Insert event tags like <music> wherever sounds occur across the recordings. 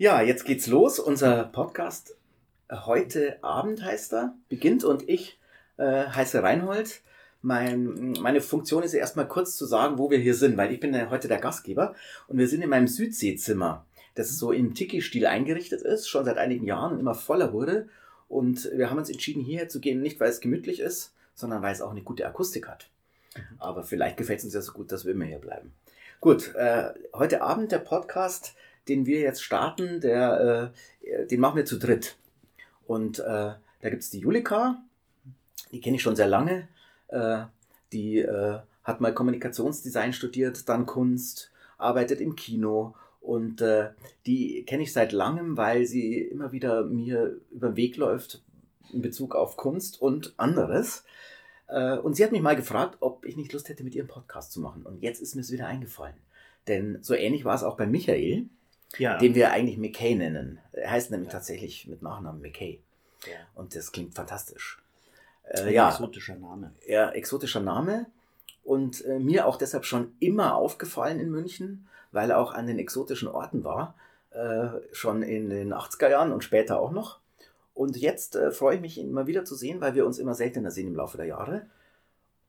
Ja, jetzt geht's los. Unser Podcast äh, heute Abend heißt er, beginnt und ich äh, heiße Reinhold. Mein, meine Funktion ist erstmal kurz zu sagen, wo wir hier sind, weil ich bin ja heute der Gastgeber und wir sind in meinem Südseezimmer, das so im Tiki-Stil eingerichtet ist, schon seit einigen Jahren und immer voller wurde. Und wir haben uns entschieden, hierher zu gehen, nicht weil es gemütlich ist, sondern weil es auch eine gute Akustik hat. Aber vielleicht gefällt es uns ja so gut, dass wir immer hier bleiben. Gut, äh, heute Abend der Podcast den wir jetzt starten, der, äh, den machen wir zu dritt. Und äh, da gibt es die Julika, die kenne ich schon sehr lange. Äh, die äh, hat mal Kommunikationsdesign studiert, dann Kunst, arbeitet im Kino und äh, die kenne ich seit langem, weil sie immer wieder mir über den Weg läuft in Bezug auf Kunst und anderes. Äh, und sie hat mich mal gefragt, ob ich nicht Lust hätte, mit ihrem Podcast zu machen. Und jetzt ist mir es wieder eingefallen. Denn so ähnlich war es auch bei Michael ja. den wir eigentlich McKay nennen. Er heißt nämlich ja. tatsächlich mit Nachnamen McKay. Ja. Und das klingt fantastisch. Äh, ja, exotischer Name. Ja, exotischer Name. Und äh, mir auch deshalb schon immer aufgefallen in München, weil er auch an den exotischen Orten war. Äh, schon in den 80er Jahren und später auch noch. Und jetzt äh, freue ich mich, ihn mal wieder zu sehen, weil wir uns immer seltener sehen im Laufe der Jahre.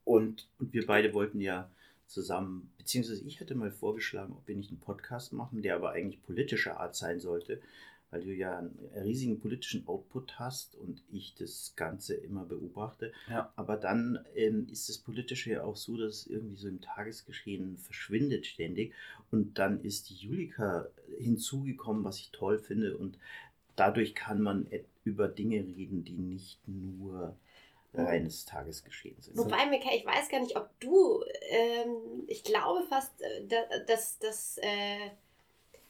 Und, und wir beide wollten ja zusammen, beziehungsweise ich hatte mal vorgeschlagen, ob wir nicht einen Podcast machen, der aber eigentlich politischer Art sein sollte, weil du ja einen riesigen politischen Output hast und ich das Ganze immer beobachte. Ja. Aber dann ähm, ist das Politische ja auch so, dass es irgendwie so im Tagesgeschehen verschwindet ständig. Und dann ist die Julika hinzugekommen, was ich toll finde. Und dadurch kann man über Dinge reden, die nicht nur reines Tagesgeschehen sind. Wobei, Mika, ich weiß gar nicht, ob du, ähm, ich glaube fast, äh, dass das, äh,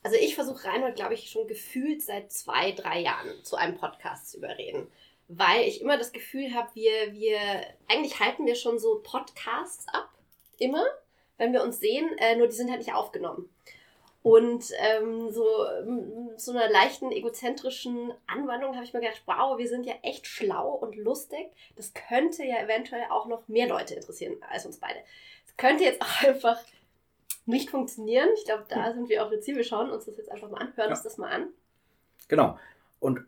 also ich versuche Reinhold, glaube ich, schon gefühlt seit zwei, drei Jahren zu einem Podcast zu überreden. Weil ich immer das Gefühl habe, wir, wir, eigentlich halten wir schon so Podcasts ab, immer, wenn wir uns sehen, äh, nur die sind halt nicht aufgenommen. Und ähm, so zu einer leichten egozentrischen Anwandlung habe ich mir gedacht, wow, wir sind ja echt schlau und lustig. Das könnte ja eventuell auch noch mehr Leute interessieren als uns beide. Es könnte jetzt <laughs> auch einfach nicht funktionieren. Ich glaube, da hm. sind wir auch jetzt Wir schauen uns das jetzt einfach mal an, hören ja. uns das mal an. Genau. Und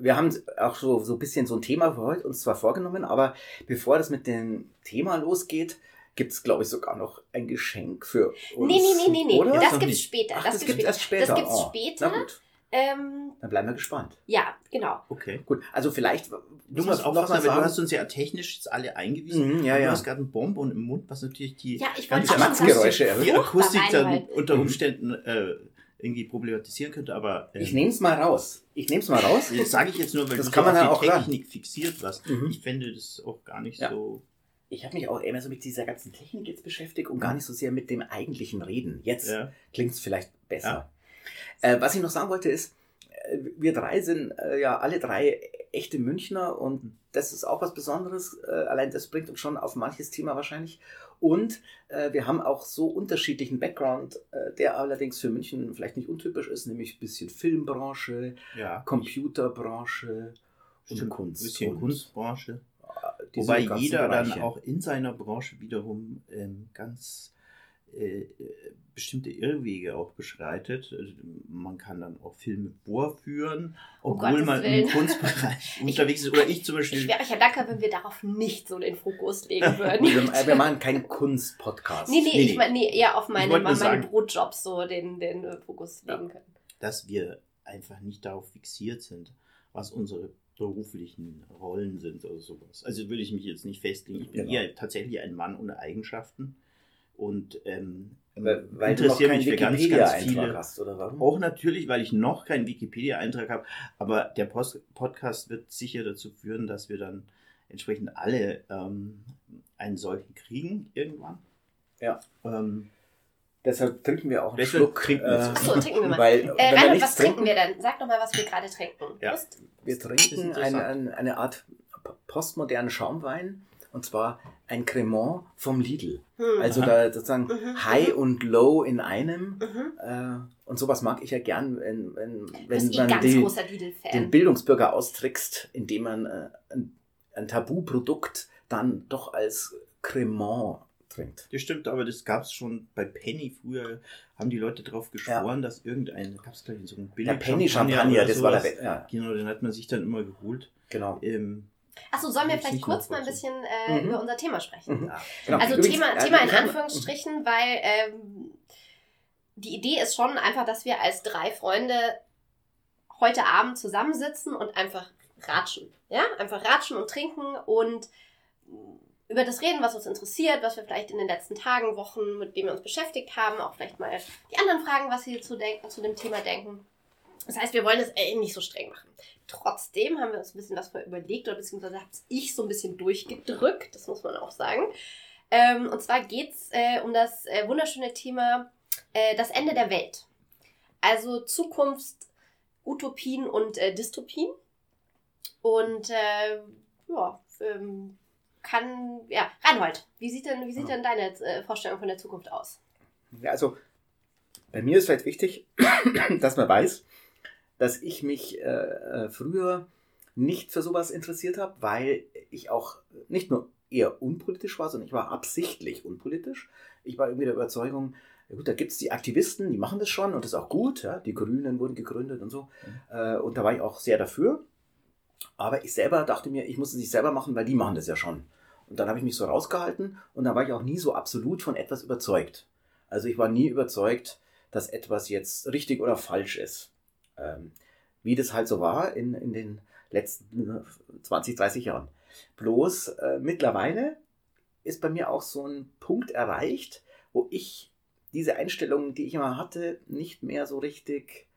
wir haben auch so, so ein bisschen so ein Thema für heute uns zwar vorgenommen, aber bevor das mit dem Thema losgeht, gibt es, glaube ich, sogar noch ein Geschenk für uns. Nee, nee, nee, nee, nee. Oder? Das gibt es später. Ach, das, das gibt es erst später. Das gibt es oh. später. Na gut. Ähm, Dann bleiben wir gespannt. Ja, genau. Okay. Gut, also vielleicht. Du musst auch noch mal sagen, du hast uns ja technisch jetzt alle eingewiesen. Mhm, ja, ja. Du hast gerade einen Bonbon im Mund, was natürlich die ja, ich ganze Schmatzgeräusche erhöht. Die Akustik dann unter Umständen äh, irgendwie problematisieren könnte, aber. Ähm, ich nehme es mal raus. Ich nehme es mal raus. Das sage ich jetzt nur, weil das du kann man ja die Technik ran. fixiert was. Mhm. Ich fände das auch gar nicht ja. so ich habe mich auch immer so mit dieser ganzen Technik jetzt beschäftigt und gar nicht so sehr mit dem eigentlichen Reden. Jetzt ja. klingt es vielleicht besser. Ja. Äh, was ich noch sagen wollte ist, äh, wir drei sind äh, ja alle drei echte Münchner und das ist auch was Besonderes. Äh, allein das bringt uns schon auf manches Thema wahrscheinlich. Und äh, wir haben auch so unterschiedlichen Background, äh, der allerdings für München vielleicht nicht untypisch ist, nämlich ein bisschen Filmbranche, ja. Computerbranche und Kunst. Ein bisschen und Kunstbranche. Wobei jeder Bereiche. dann auch in seiner Branche wiederum ähm, ganz äh, bestimmte Irrwege auch beschreitet. Also man kann dann auch Filme vorführen, oh obwohl oh man im Kunstbereich <laughs> unterwegs ist. Oder ich zum Beispiel. Ich wäre euch ja dankbar, wenn wir darauf nicht so den Fokus legen <laughs> würden. wir, wir, machen keinen <laughs> Kunstpodcast. Nee, nee, nee, ich meine nee, eher auf meine, meine sagen, Brotjobs so den, den äh, Fokus legen ja, können. Dass wir einfach nicht darauf fixiert sind, was unsere beruflichen Rollen sind oder sowas. Also würde ich mich jetzt nicht festlegen. Ich bin genau. eher tatsächlich ein Mann ohne Eigenschaften und ähm, weil, weil interessiere mich für ganz, ganz viele. Hast, oder warum? Auch natürlich, weil ich noch keinen Wikipedia-Eintrag habe, aber der Post Podcast wird sicher dazu führen, dass wir dann entsprechend alle ähm, einen solchen kriegen irgendwann. Ja. Ähm, Deshalb trinken wir auch einen Deshalb Schluck. Trinken äh, so, trinken wir mal. Weil, äh, Reinhold, was trinken wir denn? Sag doch mal, was wir gerade trinken. Ja. Wir trinken eine, eine, eine Art postmodernen Schaumwein. Und zwar ein Cremant vom Lidl. Hm. Also da sozusagen mhm. mhm. High und Low in einem. Mhm. Äh, und sowas mag ich ja gern, wenn, wenn, wenn man die, den Bildungsbürger austrickst, indem man äh, ein, ein Tabuprodukt dann doch als Cremant bringt. Das stimmt, aber das gab es schon bei Penny früher, haben die Leute darauf geschworen, dass irgendein, gab es gleich so ein Der Penny Champagner, das war der, ja. Genau, den hat man sich dann immer geholt. Genau. Ähm, Achso, sollen wir vielleicht kurz mal ein bisschen äh, Mhm. über unser Thema sprechen? Mhm. ja. Genau. Also Übrigens, Thema, Thema in Anführungsstrichen, weil ähm, die Idee ist schon einfach, dass wir als drei Freunde heute Abend zusammensitzen und einfach ratschen. Ja, einfach ratschen und trinken und über das reden, was uns interessiert, was wir vielleicht in den letzten Tagen, Wochen, mit dem wir uns beschäftigt haben, auch vielleicht mal die anderen fragen, was sie zu, denken, zu dem Thema denken. Das heißt, wir wollen es äh, nicht so streng machen. Trotzdem haben wir uns ein bisschen was überlegt, oder beziehungsweise habe ich so ein bisschen durchgedrückt, das muss man auch sagen. Ähm, und zwar geht es äh, um das äh, wunderschöne Thema äh, das Ende der Welt. Also Zukunft, Utopien und äh, Dystopien. Und äh, ja, ähm, kann, ja, Reinhold, wie sieht denn, wie sieht denn deine äh, Vorstellung von der Zukunft aus? Ja, also bei mir ist vielleicht wichtig, <coughs> dass man weiß, dass ich mich äh, äh, früher nicht für sowas interessiert habe, weil ich auch nicht nur eher unpolitisch war, sondern ich war absichtlich unpolitisch. Ich war irgendwie der Überzeugung, ja gut, da gibt es die Aktivisten, die machen das schon und das ist auch gut. Ja? Die Grünen wurden gegründet und so. Äh, und da war ich auch sehr dafür. Aber ich selber dachte mir, ich muss es nicht selber machen, weil die machen das ja schon. Und dann habe ich mich so rausgehalten und da war ich auch nie so absolut von etwas überzeugt. Also ich war nie überzeugt, dass etwas jetzt richtig oder falsch ist. Ähm, wie das halt so war in, in den letzten 20, 30 Jahren. Bloß äh, mittlerweile ist bei mir auch so ein Punkt erreicht, wo ich diese Einstellung, die ich immer hatte, nicht mehr so richtig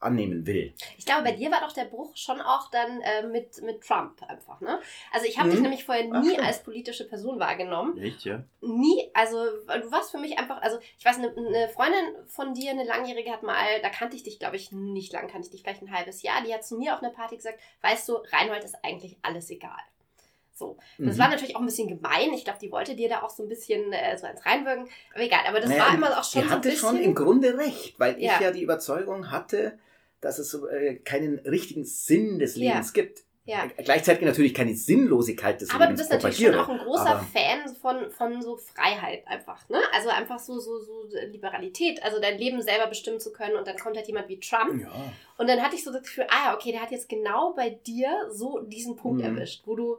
annehmen will. Ich glaube, bei dir war doch der Bruch schon auch dann äh, mit, mit Trump einfach, ne? Also ich habe Mhm. dich nämlich vorher Ach, nie stimmt. als politische Person wahrgenommen. Echt, ja? Nie, also du warst für mich einfach, also ich weiß, eine, eine Freundin von dir, eine langjährige, hat mal, da kannte ich dich, glaube ich, nicht lang, kannte ich dich vielleicht ein halbes Jahr, die hat zu mir auf einer Party gesagt, weißt du, Reinhold ist eigentlich alles egal. So, das Mhm. war natürlich auch ein bisschen gemein. Ich glaube, die wollte dir da auch so ein bisschen äh, so eins reinwirken. Aber egal, aber das Naja, war immer auch schon Sie so ein hatte bisschen. schon im Grunde recht, weil Ja. ich ja die Überzeugung hatte, dass es äh, keinen richtigen Sinn des Ja. Lebens gibt. ja. Äh, Gleichzeitig natürlich keine Sinnlosigkeit des Aber du Lebens bist natürlich schon auch ein großer aber- Fan von, von so Freiheit einfach, ne? Also einfach so, so, so Liberalität, also dein Leben selber bestimmen zu können und dann kommt halt jemand wie Trump Ja. und dann hatte ich so das Gefühl, ah ja, okay, der hat jetzt genau bei dir so diesen Punkt Mhm. erwischt, wo du,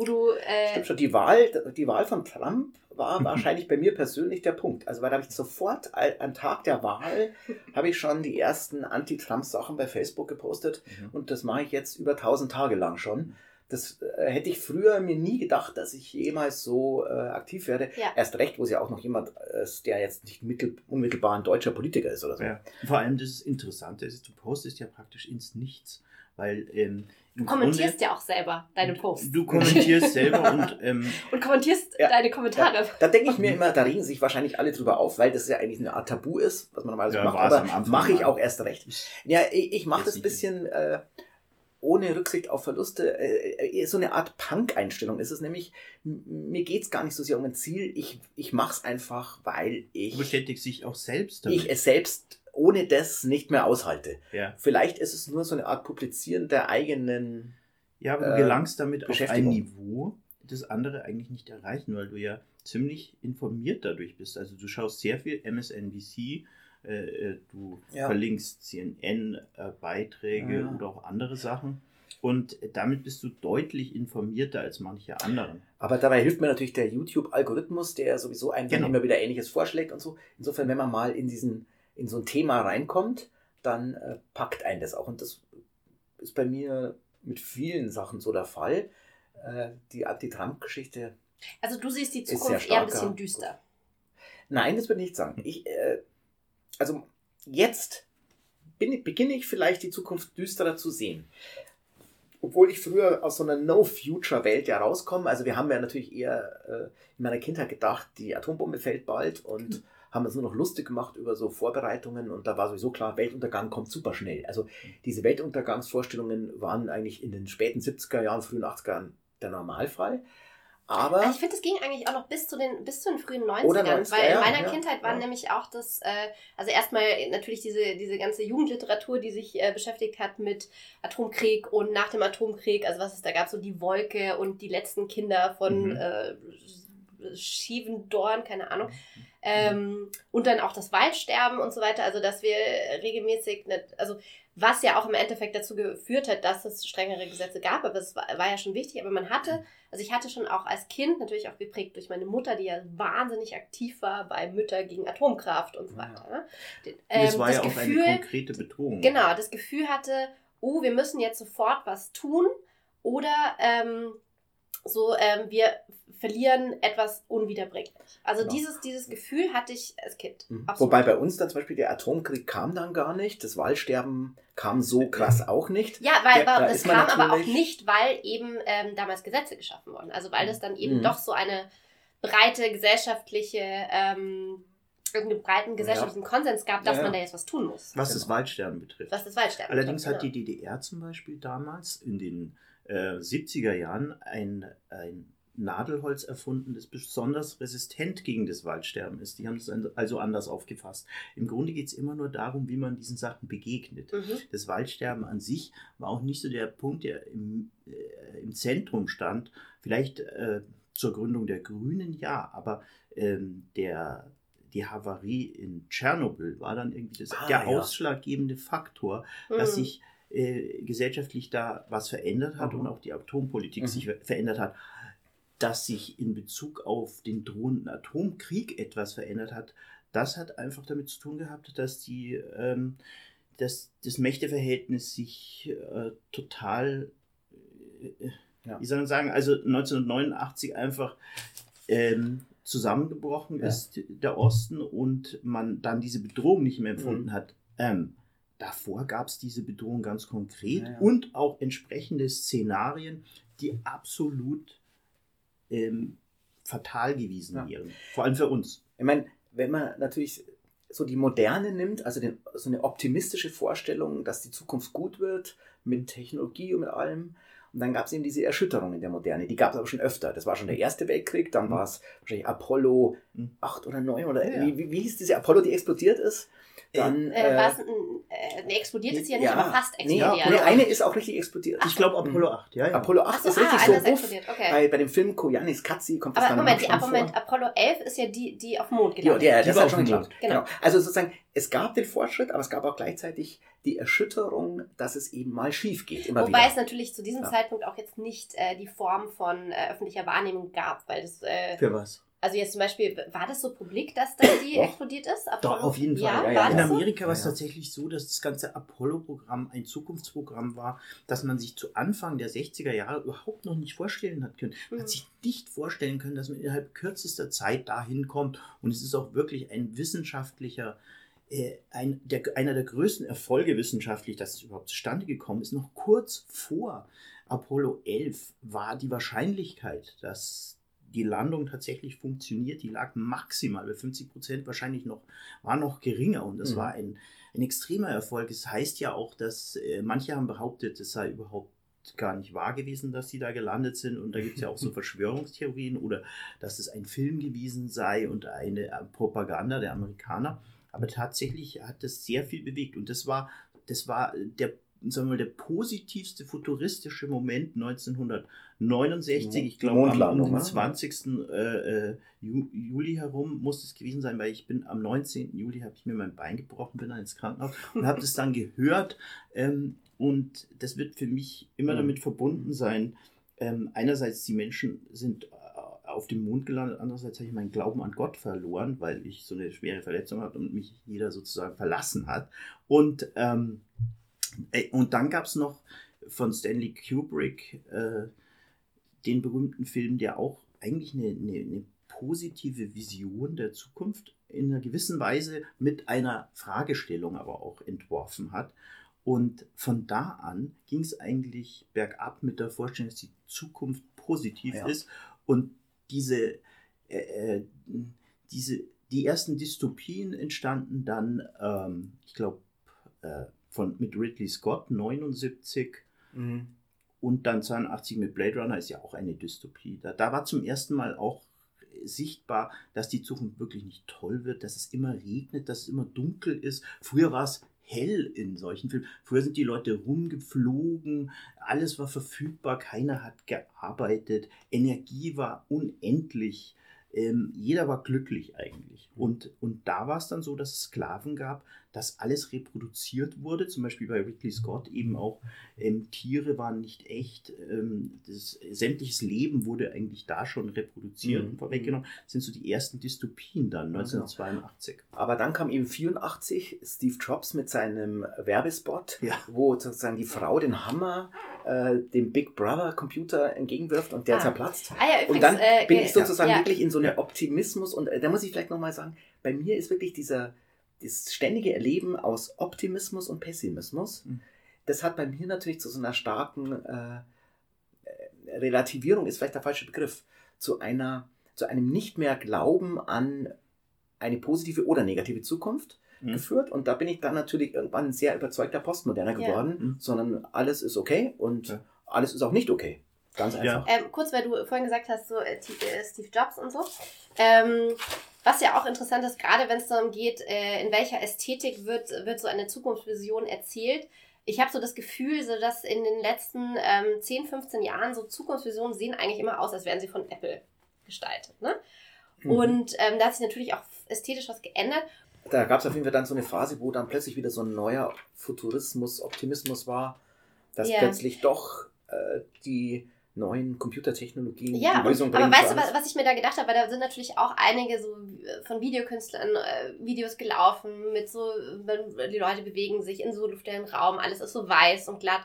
wo du, äh, Stimmt schon, die Wahl, die Wahl von Trump war wahrscheinlich bei mir persönlich der Punkt. Also, weil da habe ich sofort am Tag der Wahl <laughs> habe ich schon die ersten Anti-Trump-Sachen bei Facebook gepostet Mhm. und das mache ich jetzt über 1000 Tage lang schon. Das äh, hätte ich früher mir nie gedacht, dass ich jemals so äh, aktiv werde. Ja. Erst recht, wo es ja auch noch jemand ist, der jetzt nicht mittel, unmittelbar ein deutscher Politiker ist oder so. Ja. Vor allem das Interessante ist, du postest ja praktisch ins Nichts. Weil ähm, du kommentierst ja auch selber deine Grunde, Posts Du kommentierst selber und <laughs> ähm, und kommentierst Ja. deine Kommentare. Da denke ich mir immer, da regen sich wahrscheinlich alle drüber auf, weil das ja eigentlich eine Art Tabu ist, was man normalerweise Ja, macht. Aber mache ich auch erst recht. Ja, ich, ich mache das ein bisschen äh, ohne Rücksicht auf Verluste. Äh, so eine Art Punk-Einstellung ist es nämlich. Mir geht es gar nicht so sehr um ein Ziel. Ich, ich mache es einfach, weil ich, du bestätigst dich auch selbst damit. ich es selbst ohne das nicht mehr aushalte. ja. Vielleicht ist es nur so eine Art Publizieren der eigenen. ja, aber du äh, gelangst damit auf ein. Niveau, das andere eigentlich nicht erreichen, weil du ja ziemlich informiert dadurch bist. Also du schaust sehr viel MSNBC, äh, äh, du Ja. verlinkst CNN-Beiträge Ja. oder auch andere Sachen. Und damit bist du deutlich informierter als manche anderen. Aber dabei hilft mir natürlich der YouTube-Algorithmus, der sowieso einem Genau. immer wieder Ähnliches vorschlägt und so. Insofern, wenn man mal in diesen, in so ein Thema reinkommt, dann äh, packt einen das auch. Und das ist bei mir mit vielen Sachen so der Fall. Äh, die Anti-Trump-Geschichte. Also du siehst die Zukunft eher ein bisschen düster. Nein, das würde ich nicht sagen. Ich, äh, also jetzt bin, beginne ich vielleicht die Zukunft düsterer zu sehen. Obwohl ich früher aus so einer No-Future-Welt ja rauskomme. Also wir haben ja natürlich eher äh, in meiner Kindheit gedacht, die Atombombe fällt bald und haben uns nur noch lustig gemacht über so Vorbereitungen und da war sowieso klar, Weltuntergang kommt super schnell. Also diese Weltuntergangsvorstellungen waren eigentlich in den späten 70er Jahren, frühen 80er Jahren der Normalfall. Aber Also ich finde, es ging eigentlich auch noch bis zu den, bis zu den frühen 90ern, Oder 90er, weil in meiner ja, Kindheit war ja. nämlich auch das, äh, also erstmal natürlich diese, diese ganze Jugendliteratur, die sich äh, beschäftigt hat mit Atomkrieg und nach dem Atomkrieg, also was es da gab, so die Wolke und die letzten Kinder von Mhm. äh, schiefen Dorn, keine Ahnung. Ähm, und dann auch das Waldsterben und so weiter. Also, dass wir regelmäßig, nicht, also was ja auch im Endeffekt dazu geführt hat, dass es strengere Gesetze gab, aber es war, war, ja schon wichtig. Aber man hatte, also ich hatte schon auch als Kind, natürlich auch geprägt durch meine Mutter, die ja wahnsinnig aktiv war bei Mütter gegen Atomkraft und so weiter. Ne? Ähm, das war das ja Gefühl, auch eine konkrete Bedrohung. Genau, das Gefühl hatte, oh, wir müssen jetzt sofort was tun oder ähm, so, ähm, wir verlieren etwas unwiederbringlich. Also genau. dieses, dieses Gefühl hatte ich als Kind. Mhm. Wobei bei uns dann zum Beispiel der Atomkrieg kam dann gar nicht, das Waldsterben kam so krass auch nicht. Ja, weil, weil das kam aber auch nicht, weil eben ähm, damals Gesetze geschaffen wurden. Also weil es dann eben mhm. doch so eine breite gesellschaftliche ähm, irgendeinen breiten gesellschaftlichen ja. Konsens gab, dass ja. man da jetzt was tun muss. Was genau. das Waldsterben betrifft. Was das Waldsterben Allerdings betrifft, hat genau. die DDR zum Beispiel damals in den äh, 70er Jahren ein, ein Nadelholz erfunden, das besonders resistent gegen das Waldsterben ist. Die haben es also anders aufgefasst. Im Grunde geht es immer nur darum, wie man diesen Sachen begegnet. Mhm. Das Waldsterben an sich war auch nicht so der Punkt, der im, äh, im Zentrum stand. Vielleicht äh, zur Gründung der Grünen, ja, aber ähm, der, die Havarie in Tschernobyl war dann irgendwie das, ah, der ja. ausschlaggebende Faktor, mhm. dass sich äh, gesellschaftlich da was verändert hat mhm. und auch die Atompolitik mhm. sich verändert hat dass sich in Bezug auf den drohenden Atomkrieg etwas verändert hat, das hat einfach damit zu tun gehabt, dass die, ähm, dass das Mächteverhältnis sich äh, total, äh, ja. wie soll man sagen, also 1989 einfach ähm, zusammengebrochen ja. ist, der Osten, und man dann diese Bedrohung nicht mehr empfunden mhm. hat. Ähm, davor gab es diese Bedrohung ganz konkret ja, und auch entsprechende Szenarien, die absolut ähm, fatal gewesen ja. wären. Vor allem für uns. Ich meine, wenn man natürlich so die Moderne nimmt, also den, so eine optimistische Vorstellung, dass die Zukunft gut wird mit Technologie und mit allem. Und dann gab es eben diese Erschütterung in der Moderne. Die gab es aber schon öfter. Das war schon der Erste Weltkrieg, dann mhm. war es wahrscheinlich Apollo 8 mhm. oder 9 oder ja. wie, wie hieß diese Apollo, die explodiert ist? Dann, äh, äh, äh, ne, explodiert ist ja nicht, ja, aber fast explodiert. Nee, nee, eine ist auch richtig explodiert. Ich glaube Apollo 8, ja, ja. Apollo 8 so, ist richtig ah, so buff. Okay. Bei, bei dem Film Koyanis Katzi kommt aber das dann Moment, die, Moment, Apollo 11 ist ja die, die auf dem Mond gelandet Ja, ja das hat schon geklappt. Genau. genau. Also sozusagen, es gab den Fortschritt, aber es gab auch gleichzeitig die Erschütterung, dass es eben mal schief geht. Immer Wobei wieder. es natürlich zu diesem ja. Zeitpunkt auch jetzt nicht äh, die Form von äh, öffentlicher Wahrnehmung gab, weil das... Äh, Für was? Also jetzt zum Beispiel, war das so publik, dass da die Doch. explodiert ist? Apollo? Doch, auf jeden Fall. Ja, ja, ja. In Amerika so? war es tatsächlich so, dass das ganze Apollo-Programm ein Zukunftsprogramm war, das man sich zu Anfang der 60er Jahre überhaupt noch nicht vorstellen hat können. Man mhm. hat sich nicht vorstellen können, dass man innerhalb kürzester Zeit dahin kommt. Und es ist auch wirklich ein wissenschaftlicher äh, ein, der, einer der größten Erfolge wissenschaftlich, dass es überhaupt zustande gekommen ist, noch kurz vor Apollo 11 war die Wahrscheinlichkeit, dass die Landung tatsächlich funktioniert. Die lag maximal bei 50 Prozent, wahrscheinlich noch, war noch geringer und das mhm. war ein, ein extremer Erfolg. Es das heißt ja auch, dass äh, manche haben behauptet, es sei überhaupt gar nicht wahr gewesen, dass sie da gelandet sind. Und da gibt es ja auch so <laughs> Verschwörungstheorien oder dass es ein Film gewesen sei und eine äh, Propaganda der Amerikaner. Aber tatsächlich hat das sehr viel bewegt. Und das war, das war der sagen wir mal, der positivste futuristische Moment 1969, ich glaube am, am 20. Äh, äh Juli herum muss es gewesen sein, weil ich bin am 19. Juli habe ich mir mein Bein gebrochen, bin dann ins Krankenhaus <laughs> und habe das dann gehört ähm, und das wird für mich immer damit verbunden sein. Ähm, einerseits die Menschen sind äh, auf dem Mond gelandet, andererseits habe ich meinen Glauben an Gott verloren, weil ich so eine schwere Verletzung hatte und mich jeder sozusagen verlassen hat und ähm, und dann gab es noch von Stanley Kubrick äh, den berühmten Film, der auch eigentlich eine, eine, eine, positive Vision der Zukunft in einer gewissen Weise mit einer Fragestellung aber auch entworfen hat. Und von da an ging es eigentlich bergab mit der Vorstellung, dass die Zukunft positiv ja. ist. Und diese, äh, äh, diese, die ersten Dystopien entstanden dann, ähm, ich glaube, äh, von, mit Ridley Scott, 79. Mhm. Und dann 82 mit Blade Runner ist ja auch eine Dystopie. Da, da war zum ersten Mal auch sichtbar, dass die Zukunft wirklich nicht toll wird, dass es immer regnet, dass es immer dunkel ist. Früher war es hell in solchen Filmen. Früher sind die Leute rumgeflogen, alles war verfügbar, keiner hat gearbeitet, Energie war unendlich ähm, jeder war glücklich eigentlich. Und, und da war es dann so, dass es Sklaven gab, dass alles reproduziert wurde, zum Beispiel bei Ridley Scott eben auch ähm, Tiere waren nicht echt, ähm, das, sämtliches Leben wurde eigentlich da schon reproduziert Mhm. und vorweggenommen. Das sind so die ersten Dystopien dann, Ja, genau. 1982. Aber dann kam eben 84 Steve Jobs mit seinem Werbespot, Ja. wo sozusagen die Frau den Hammer äh, dem Big Brother Computer entgegenwirft und der Ah. zerplatzt. Ah ja, übrigens, Und dann äh, bin ich sozusagen ja. wirklich in so einem Optimismus und äh, da muss ich vielleicht nochmal sagen, bei mir ist wirklich dieser das ständige Erleben aus Optimismus und Pessimismus, Mhm. das hat bei mir natürlich zu so einer starken äh, äh, Relativierung, ist vielleicht der falsche Begriff, zu einer, zu einem nicht mehr Glauben an eine positive oder negative Zukunft Mhm. geführt. Und da bin ich dann natürlich irgendwann ein sehr überzeugter Postmoderner Ja. geworden, Mhm. sondern alles ist okay und Ja. alles ist auch nicht okay. Ganz Ja. einfach. Ähm, kurz, weil du vorhin gesagt hast, so äh, äh, Steve Jobs und so. Ähm, was ja auch interessant ist, gerade wenn es darum geht, äh, in welcher Ästhetik wird, wird so eine Zukunftsvision erzählt. Ich habe so das Gefühl, so dass in den letzten ähm, 10, 15 Jahren so Zukunftsvisionen sehen eigentlich immer aus, als wären sie von Apple gestaltet. Ne? Mhm. Und ähm, da hat sich natürlich auch ästhetisch was geändert. Da gab es auf jeden Fall dann so eine Phase, wo dann plötzlich wieder so ein neuer Futurismus, Optimismus war, dass Ja. plötzlich doch äh, die neuen Computertechnologien Ja, die Lösung aber bringen. für weißt du, was, was ich mir da gedacht habe? Weil da sind natürlich auch einige so äh, von Videokünstlern äh, Videos gelaufen mit so, die Leute bewegen sich in so luftleeren Raum, alles ist so weiß und glatt.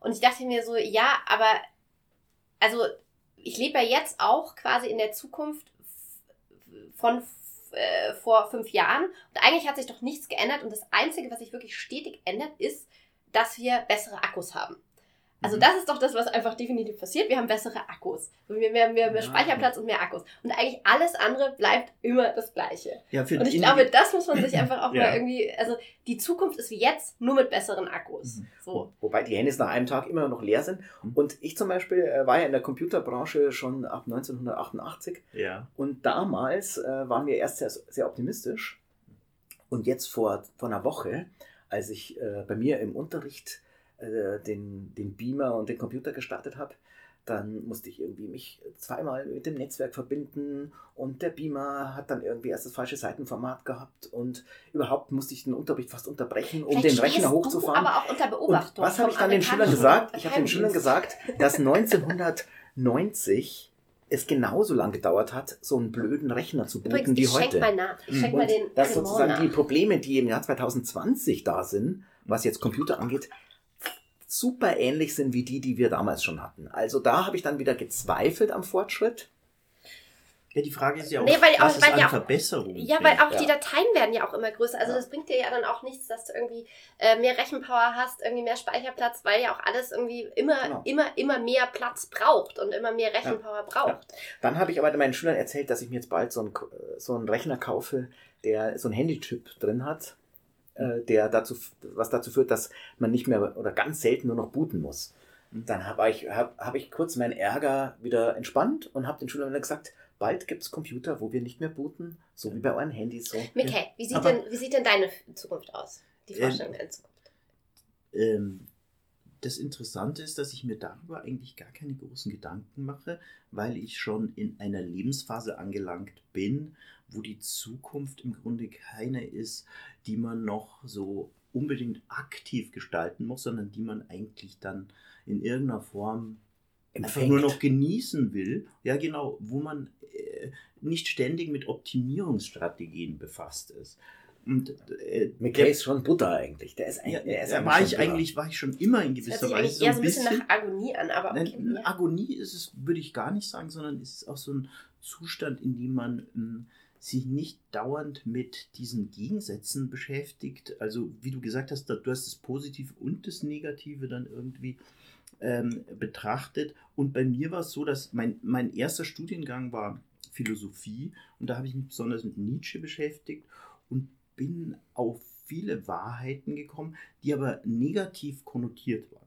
Und ich dachte mir so, ja, aber also ich lebe ja jetzt auch quasi in der Zukunft von äh, vor fünf Jahren und eigentlich hat sich doch nichts geändert und das Einzige, was sich wirklich stetig ändert, ist, dass wir bessere Akkus haben. Also Mhm. das ist doch das, was einfach definitiv passiert. Wir haben bessere Akkus. Wir haben mehr, mehr, mehr Ja. Speicherplatz und mehr Akkus. Und eigentlich alles andere bleibt immer das Gleiche. Ja, Und ich glaube, das muss man sich <clears throat> einfach auch Ja. mal irgendwie, also die Zukunft ist wie jetzt, nur mit besseren Akkus. Mhm. So. Wobei die Handys nach einem Tag immer noch leer sind. Mhm. Und ich zum Beispiel äh, war ja in der Computerbranche schon ab 1988 ja. Und damals äh, waren wir erst sehr, sehr optimistisch. Und jetzt vor, vor einer Woche, als ich äh, bei mir im Unterricht äh, den, den Beamer und den Computer gestartet habe, dann musste ich irgendwie mich zweimal mit dem Netzwerk verbinden und der Beamer hat dann irgendwie erst das falsche Seitenformat gehabt und überhaupt musste ich den Unterricht fast unterbrechen, um Vielleicht den Rechner hochzufahren. aber auch unter Und Beobachtung. was habe ich dann den Schülern gesagt? Ich habe den Schülern gesagt, dass 1990 es genauso lang gedauert hat, so einen blöden Rechner zu booten Übrigens, wie ich heute. mal nach. Ich Und mal den dass sozusagen die nach. Probleme, die im Jahr 2020 da sind, was jetzt Computer angeht, super ähnlich sind wie die, die wir damals schon hatten. Also da habe ich dann wieder gezweifelt am Fortschritt. ja, die Frage ist ja auch, Nee, weil auch- was es weil an ja auch- Verbesserungen Ja, weil auch Ja. die Dateien werden ja auch immer größer. Also Ja. das bringt dir ja dann auch nichts, dass du irgendwie äh, mehr Rechenpower hast, irgendwie mehr Speicherplatz, weil ja auch alles irgendwie immer, Genau. immer, immer mehr Platz braucht und immer mehr Rechenpower braucht. Dann habe ich aber meinen Schülern erzählt, dass ich mir jetzt bald so einen, so einen Rechner kaufe, der so einen Handychip drin hat, der dazu, was dazu führt, dass man nicht mehr oder ganz selten nur noch booten muss. Und dann habe ich, hab, hab ich kurz meinen Ärger wieder entspannt und habe den Schülern gesagt, bald gibt es Computer, wo wir nicht mehr booten, so wie bei euren Handys. So. Mickey, wie, sieht Aber- denn, wie sieht denn deine Zukunft aus? Die Ähm, Vorstellung deiner Zukunft. ähm, das Interessante ist, dass ich mir darüber eigentlich gar keine großen Gedanken mache, weil ich schon in einer Lebensphase angelangt bin, wo die Zukunft im Grunde keine ist, die man noch so unbedingt aktiv gestalten muss, sondern die man eigentlich dann in irgendeiner Form einfach Empfängt. nur noch genießen will. Ja, genau, wo man äh, nicht ständig mit Optimierungsstrategien befasst ist. Und äh, der- ist schon Butter eigentlich. Der ist ja, eigentlich. der ist da eigentlich war ich Butter. eigentlich, war ich schon immer in gewisser Weise eigentlich eher so ein bisschen bisschen. nach Agonie an, aber okay. Nein, ja. Agonie ist es, würde ich gar nicht sagen, sondern es ist auch so ein Zustand, in dem man ähm, sich nicht dauernd mit diesen Gegensätzen beschäftigt. Also wie du gesagt hast, da- du hast das Positive und das Negative dann irgendwie ähm, betrachtet. Und bei mir war es so, dass mein, mein erster Studiengang war Philosophie und da habe ich mich besonders mit Nietzsche beschäftigt und bin auf viele Wahrheiten gekommen, die aber negativ konnotiert waren.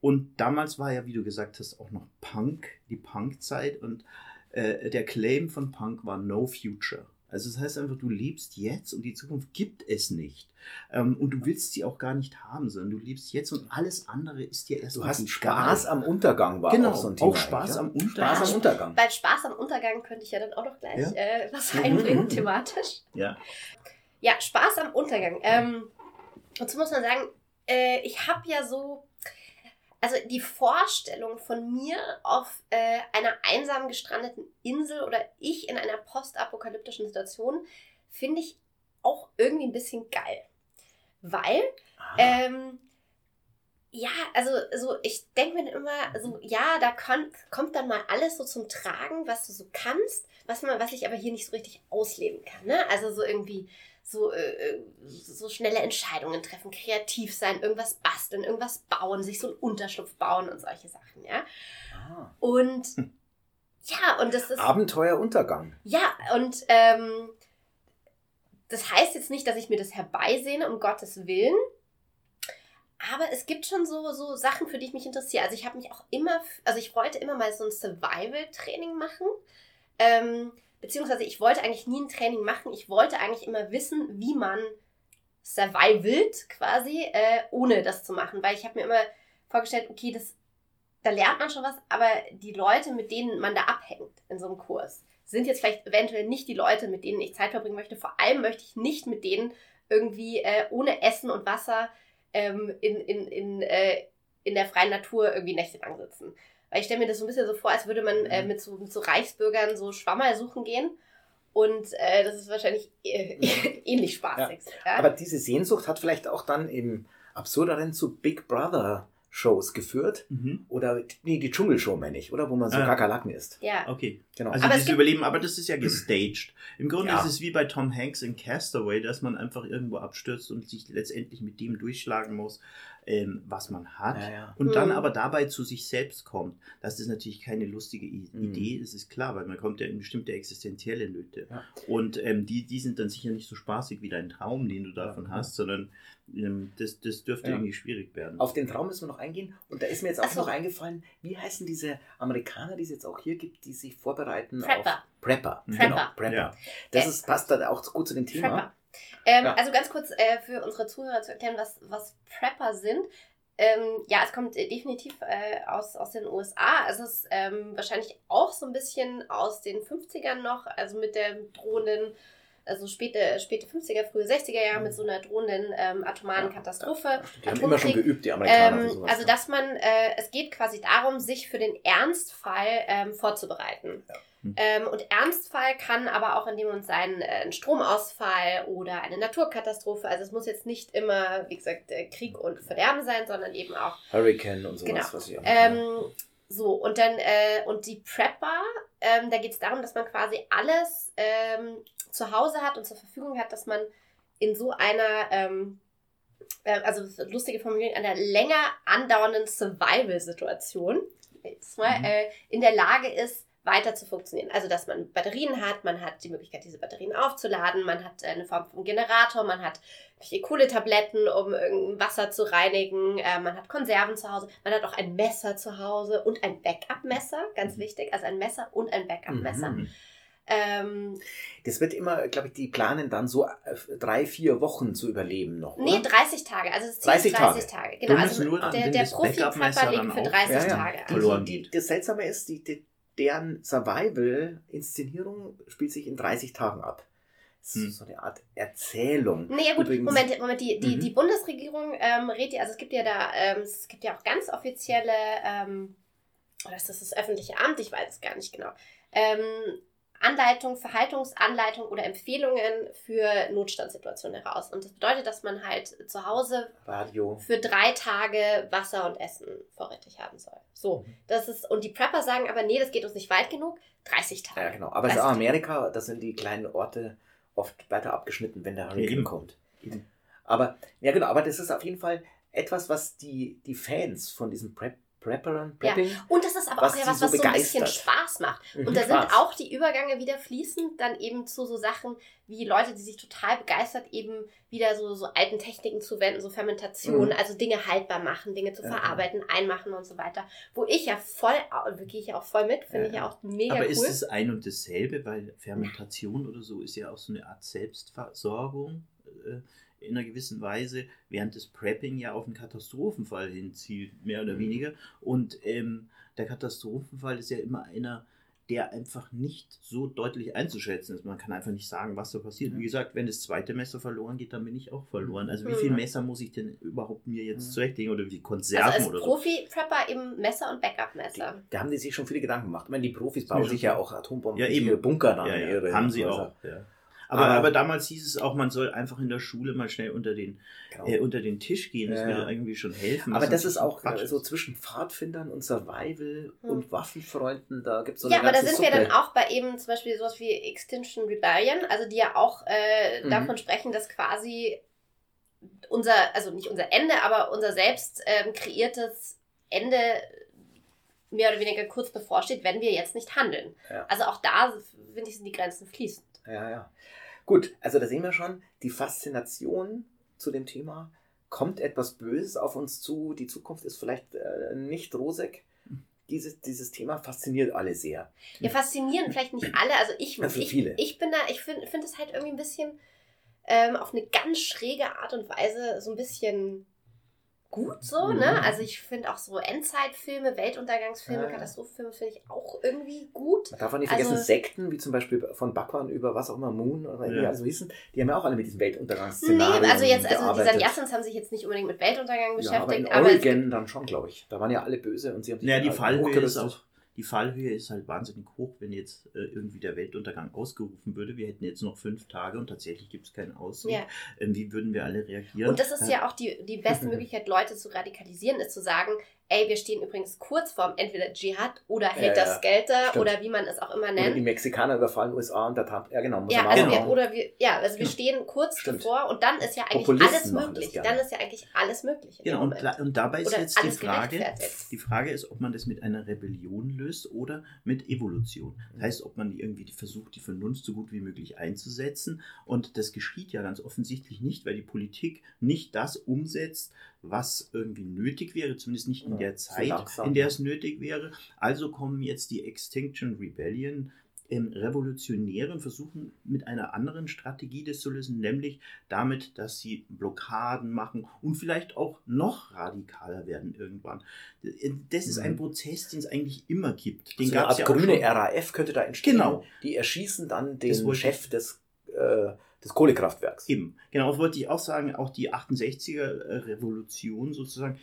Und damals war ja, wie du gesagt hast, auch noch Punk, die Punkzeit und äh, der Claim von Punk war No Future. Also das heißt einfach, du lebst jetzt und die Zukunft gibt es nicht. Ähm, und du willst sie auch gar nicht haben, sondern du lebst jetzt und alles andere ist dir erst Du hast Spaß am Untergang war Genau, auch so ein Thema. auch Spaß ja? am Untergang. Spaß am Untergang. Bei Spaß am Untergang könnte ich ja dann auch noch gleich Ja. äh, was Mhm, einbringen, mhm. thematisch. Ja. Ja, Spaß am Untergang. Ähm, dazu muss man sagen, äh, ich habe ja so, also die Vorstellung von mir auf äh, einer einsam gestrandeten Insel oder ich in einer postapokalyptischen Situation finde ich auch irgendwie ein bisschen geil. Weil Ah, ähm, ja, also so, ich denke mir immer so, ja, da kon- kommt dann mal alles so zum Tragen, was du so kannst, was man, was ich aber hier nicht so richtig ausleben kann. Ne? Also so irgendwie so, äh, äh, so schnelle Entscheidungen treffen, kreativ sein, irgendwas basteln, irgendwas bauen, sich so einen Unterschlupf bauen und solche Sachen, ja. ah. Und ja, und das ist. Abenteuer Untergang. Ja, und ähm, das heißt jetzt nicht, dass ich mir das herbeisehne, um Gottes Willen. Aber es gibt schon so, so Sachen, für die ich mich interessiere. Also ich habe mich auch immer, also ich wollte immer mal so ein Survival-Training machen. Ähm, beziehungsweise ich wollte eigentlich nie ein Training machen. Ich wollte eigentlich immer wissen, wie man survivalt quasi, äh, ohne das zu machen. Weil ich habe mir immer vorgestellt, okay, das, da lernt man schon was, aber die Leute, mit denen man da abhängt in so einem Kurs, sind jetzt vielleicht eventuell nicht die Leute, mit denen ich Zeit verbringen möchte. Vor allem möchte ich nicht mit denen irgendwie äh, ohne Essen und Wasser ähm, in, in, in, äh, in der freien Natur irgendwie nächtelang sitzen. Weil ich stelle mir das so ein bisschen so vor, als würde man äh, mit, so, mit so Reichsbürgern so Schwammerl suchen gehen. Und äh, das ist wahrscheinlich äh, <laughs> ähnlich spaßig. Ja. Aber diese Sehnsucht hat vielleicht auch dann im absurderen zu Big Brother Shows geführt. Mhm. Oder, nee, die Dschungelshow meine ich, oder? Wo man so Ah. Kakerlaken isst. ja. Okay. Genau. Also Aber es dieses Überleben, aber das ist ja gestaged. Im Grunde Ja. ist es wie bei Tom Hanks in Castaway, dass man einfach irgendwo abstürzt und sich letztendlich mit dem durchschlagen muss, ähm, was man hat. Ja, ja. Und dann Mhm. aber dabei zu sich selbst kommt. Das ist natürlich keine lustige I Mhm. Idee, das ist klar, weil man kommt ja in bestimmte existenzielle Nöte. Ja. Und ähm, die, die sind dann sicher nicht so spaßig wie dein Traum, den du davon Ja. hast, sondern das, das dürfte Ja. irgendwie schwierig werden. Auf den Traum müssen wir noch eingehen. Und da ist mir jetzt auch so. noch eingefallen, wie heißen diese Amerikaner, die es jetzt auch hier gibt, die sich vorbereiten Prepper. auf Prepper. Mhm. Genau, Prepper. Prepper. Ja. Das Äh, ist, passt da auch gut zu dem Thema. Prepper. Ähm, Ja. Also ganz kurz äh, für unsere Zuhörer zu erklären, was, was Prepper sind. Ähm, ja, es kommt äh, definitiv äh, aus, aus den USA. Also es ist ähm, wahrscheinlich auch so ein bisschen aus den 50ern noch, also mit der drohenden, also späte, späte 50er, frühe 60er Jahre mit so einer drohenden ähm, atomaren Katastrophe. Die haben immer schon Atomkrieg. geübt, die Amerikaner. Ähm, sowas, also, ne? dass man, äh, es geht quasi darum, sich für den Ernstfall ähm, vorzubereiten. Hm. Ähm, und Ernstfall kann aber auch in dem Moment sein, äh, ein Stromausfall oder eine Naturkatastrophe. Also es muss jetzt nicht immer, wie gesagt, äh, Krieg und Verderben sein, sondern eben auch Hurricane und sowas, Genau. was ich auch ähm, so, und dann, äh, und die Prepper, ähm, da geht es darum, dass man quasi alles ähm, zu Hause hat und zur Verfügung hat, dass man in so einer, ähm, äh, also lustige Formulierung, einer länger andauernden Survival-Situation, mal, Mhm. äh, in der Lage ist, weiter zu funktionieren. Also, dass man Batterien hat, man hat die Möglichkeit, diese Batterien aufzuladen, man hat eine Form von Generator, man hat Kohletabletten, um irgendein Wasser zu reinigen, äh, man hat Konserven zu Hause, man hat auch ein Messer zu Hause und ein Backup-Messer, ganz wichtig, also ein Messer und ein Backup-Messer. Mhm. Ähm, Das wird immer, glaube ich, die planen dann so äh, drei, vier Wochen zu überleben noch. nee, oder? 30 Tage, also das Ziel 30 ist 30 Tage. Genau, Du musst also nur der, der dann liegt für auch- 30 Ja, ja. Tage. Verloren die, die, das Seltsame ist, die, die, deren Survival-Inszenierung spielt sich in 30 Tagen ab. Das ist Hm. so eine Art Erzählung. Nee, ja gut, Übrigens- Moment, Moment, die, die, Mhm. die Bundesregierung ähm, rät ja, also es gibt ja da, ähm, es gibt ja auch ganz offizielle, ähm, oder ist das das öffentliche Amt, ich weiß es gar nicht genau, ähm, Anleitung, Verhaltungsanleitung oder Empfehlungen für Notstandssituationen heraus. Und das bedeutet, dass man halt zu Hause Radio. für drei Tage Wasser und Essen vorrätig haben soll. So, Mhm. das ist, und die Prepper sagen aber, nee, das geht uns nicht weit genug, 30 Tage. Ja, genau. Aber es ist 30 auch. Amerika, da sind die kleinen Orte oft weiter abgeschnitten, wenn der Hurricane eben. kommt. Eben. Aber, ja genau, aber das ist auf jeden Fall etwas, was die, die Fans von diesen Prep Preppern, Ja. Prepping. Und das ist aber was auch ja sie was, so was so ein bisschen. Spaß macht. Mhm, Und da sind Spaß. auch die Übergänge wieder fließend, dann eben zu so Sachen wie Leute, die sich total begeistert, eben wieder so, so alten Techniken zu wenden, so Fermentation, Mhm. also Dinge haltbar machen, Dinge zu Ja, verarbeiten, einmachen und so weiter. Wo ich ja voll, gehe ich ja auch voll mit, finde Ja, ich ja ja. auch mega Aber cool. ist es ein und dasselbe, weil Fermentation oder so ist ja auch so eine Art Selbstversorgung äh, in einer gewissen Weise, während das Prepping ja auf einen Katastrophenfall hinzielt, mehr oder Mhm. weniger. Und ähm, der Katastrophenfall ist ja immer einer, der einfach nicht so deutlich einzuschätzen ist. Man kann einfach nicht sagen, was da passiert. Ja. Wie gesagt, wenn das zweite Messer verloren geht, dann bin ich auch verloren. Also wie Mhm. viel Messer muss ich denn überhaupt mir jetzt Mhm. zurechtlegen oder wie Konserven also als oder so? Profi-Prepper eben Messer und Backup-Messer. Da haben die sich schon viele Gedanken gemacht. Ich meine, die Profis bauen mir sich ja auch Atombomben, Ja, in eben. ihre Bunker dann. Ja, ja, ihre haben sie Häuser. auch. Ja. Aber, Aber- aber damals hieß es auch, man soll einfach in der Schule mal schnell unter den, Genau. äh, unter den Tisch gehen. Das Ja, würde ja. irgendwie schon helfen. Aber das ist auch Quatsch so zwischen Pfadfindern und Survival Hm. und Waffenfreunden, da gibt es so ja, eine aber da sind wir Suppe. dann auch bei eben zum Beispiel sowas wie Extinction Rebellion, also die ja auch äh, Mhm. davon sprechen, dass quasi unser, also nicht unser Ende, aber unser selbst ähm, kreiertes Ende mehr oder weniger kurz bevorsteht, wenn wir jetzt nicht handeln. Ja. Also auch da, finde ich, sind die Grenzen fließend. Ja, ja. Gut, also da sehen wir schon, die Faszination zu dem Thema, kommt etwas Böses auf uns zu, die Zukunft ist vielleicht äh, nicht rosig. Dieses, dieses Thema fasziniert alle sehr. Ja, faszinieren vielleicht nicht alle. Also ich, Ja, ich, ich bin da, ich finde find es halt irgendwie ein bisschen ähm, auf eine ganz schräge Art und Weise so ein bisschen gut so, Mhm. ne? Also ich finde auch so Endzeitfilme, Weltuntergangsfilme, Ja, ja. Katastrophenfilme finde ich auch irgendwie gut. Man darf auch nicht vergessen, Also- Sekten, wie zum Beispiel von Backwaren über was auch immer, Moon oder Ja. alle so hießen, die haben ja auch alle mit diesem Nee, Weltuntergangsszenario also jetzt, also die. Sanyassins haben sich jetzt nicht unbedingt mit Weltuntergang Ja, aber beschäftigt, in aber, gibt, Oregon dann schon, glaube ich. Da waren ja alle böse und sie haben sich Naja, die halt Fallhöhe ist auch, die Fallhöhe ist halt wahnsinnig hoch, wenn jetzt äh, irgendwie der Weltuntergang ausgerufen würde. Wir hätten jetzt noch fünf Tage und tatsächlich gibt es keinen Ausweg. ja. Ähm, wie würden wir alle reagieren? Und das ist ja auch die, die <laughs> beste Möglichkeit, Leute zu radikalisieren, ist zu sagen, ey, wir stehen übrigens kurz vorm entweder Dschihad oder hält das. Geld da Stimmt. oder wie man es auch immer Oder die nennt. Mexikaner überfallen USA und der Trump. Ja, genau. Muss Ja, man also auch wir, machen. oder wir, ja, also wir stehen kurz Stimmt. davor und dann ist ja eigentlich Populisten alles möglich. Dann ist ja eigentlich alles möglich. Genau, und, und dabei ist Oder jetzt die Frage, die Frage ist, ob man das mit einer Rebellion löst oder mit Evolution. Das heißt, ob man die irgendwie versucht, die Vernunft so gut wie möglich einzusetzen. Und das geschieht ja ganz offensichtlich nicht, weil die Politik nicht das umsetzt, was irgendwie nötig wäre, zumindest nicht in Ja, der Zeit, langsam. in der es nötig wäre. Also kommen jetzt die Extinction Rebellion ähm, Revolutionäre und versuchen mit einer anderen Strategie das zu lösen, nämlich damit, dass sie Blockaden machen und vielleicht auch noch radikaler werden irgendwann. Das ist Mhm. ein Prozess, den es eigentlich immer gibt. Den so eine gab's Art ja grüne schon. RAF könnte da entstehen. Genau. Die erschießen dann den Chef des, äh, des Kohlekraftwerks. Eben, genau, das wollte ich auch sagen, auch die 68er Revolution sozusagen äh,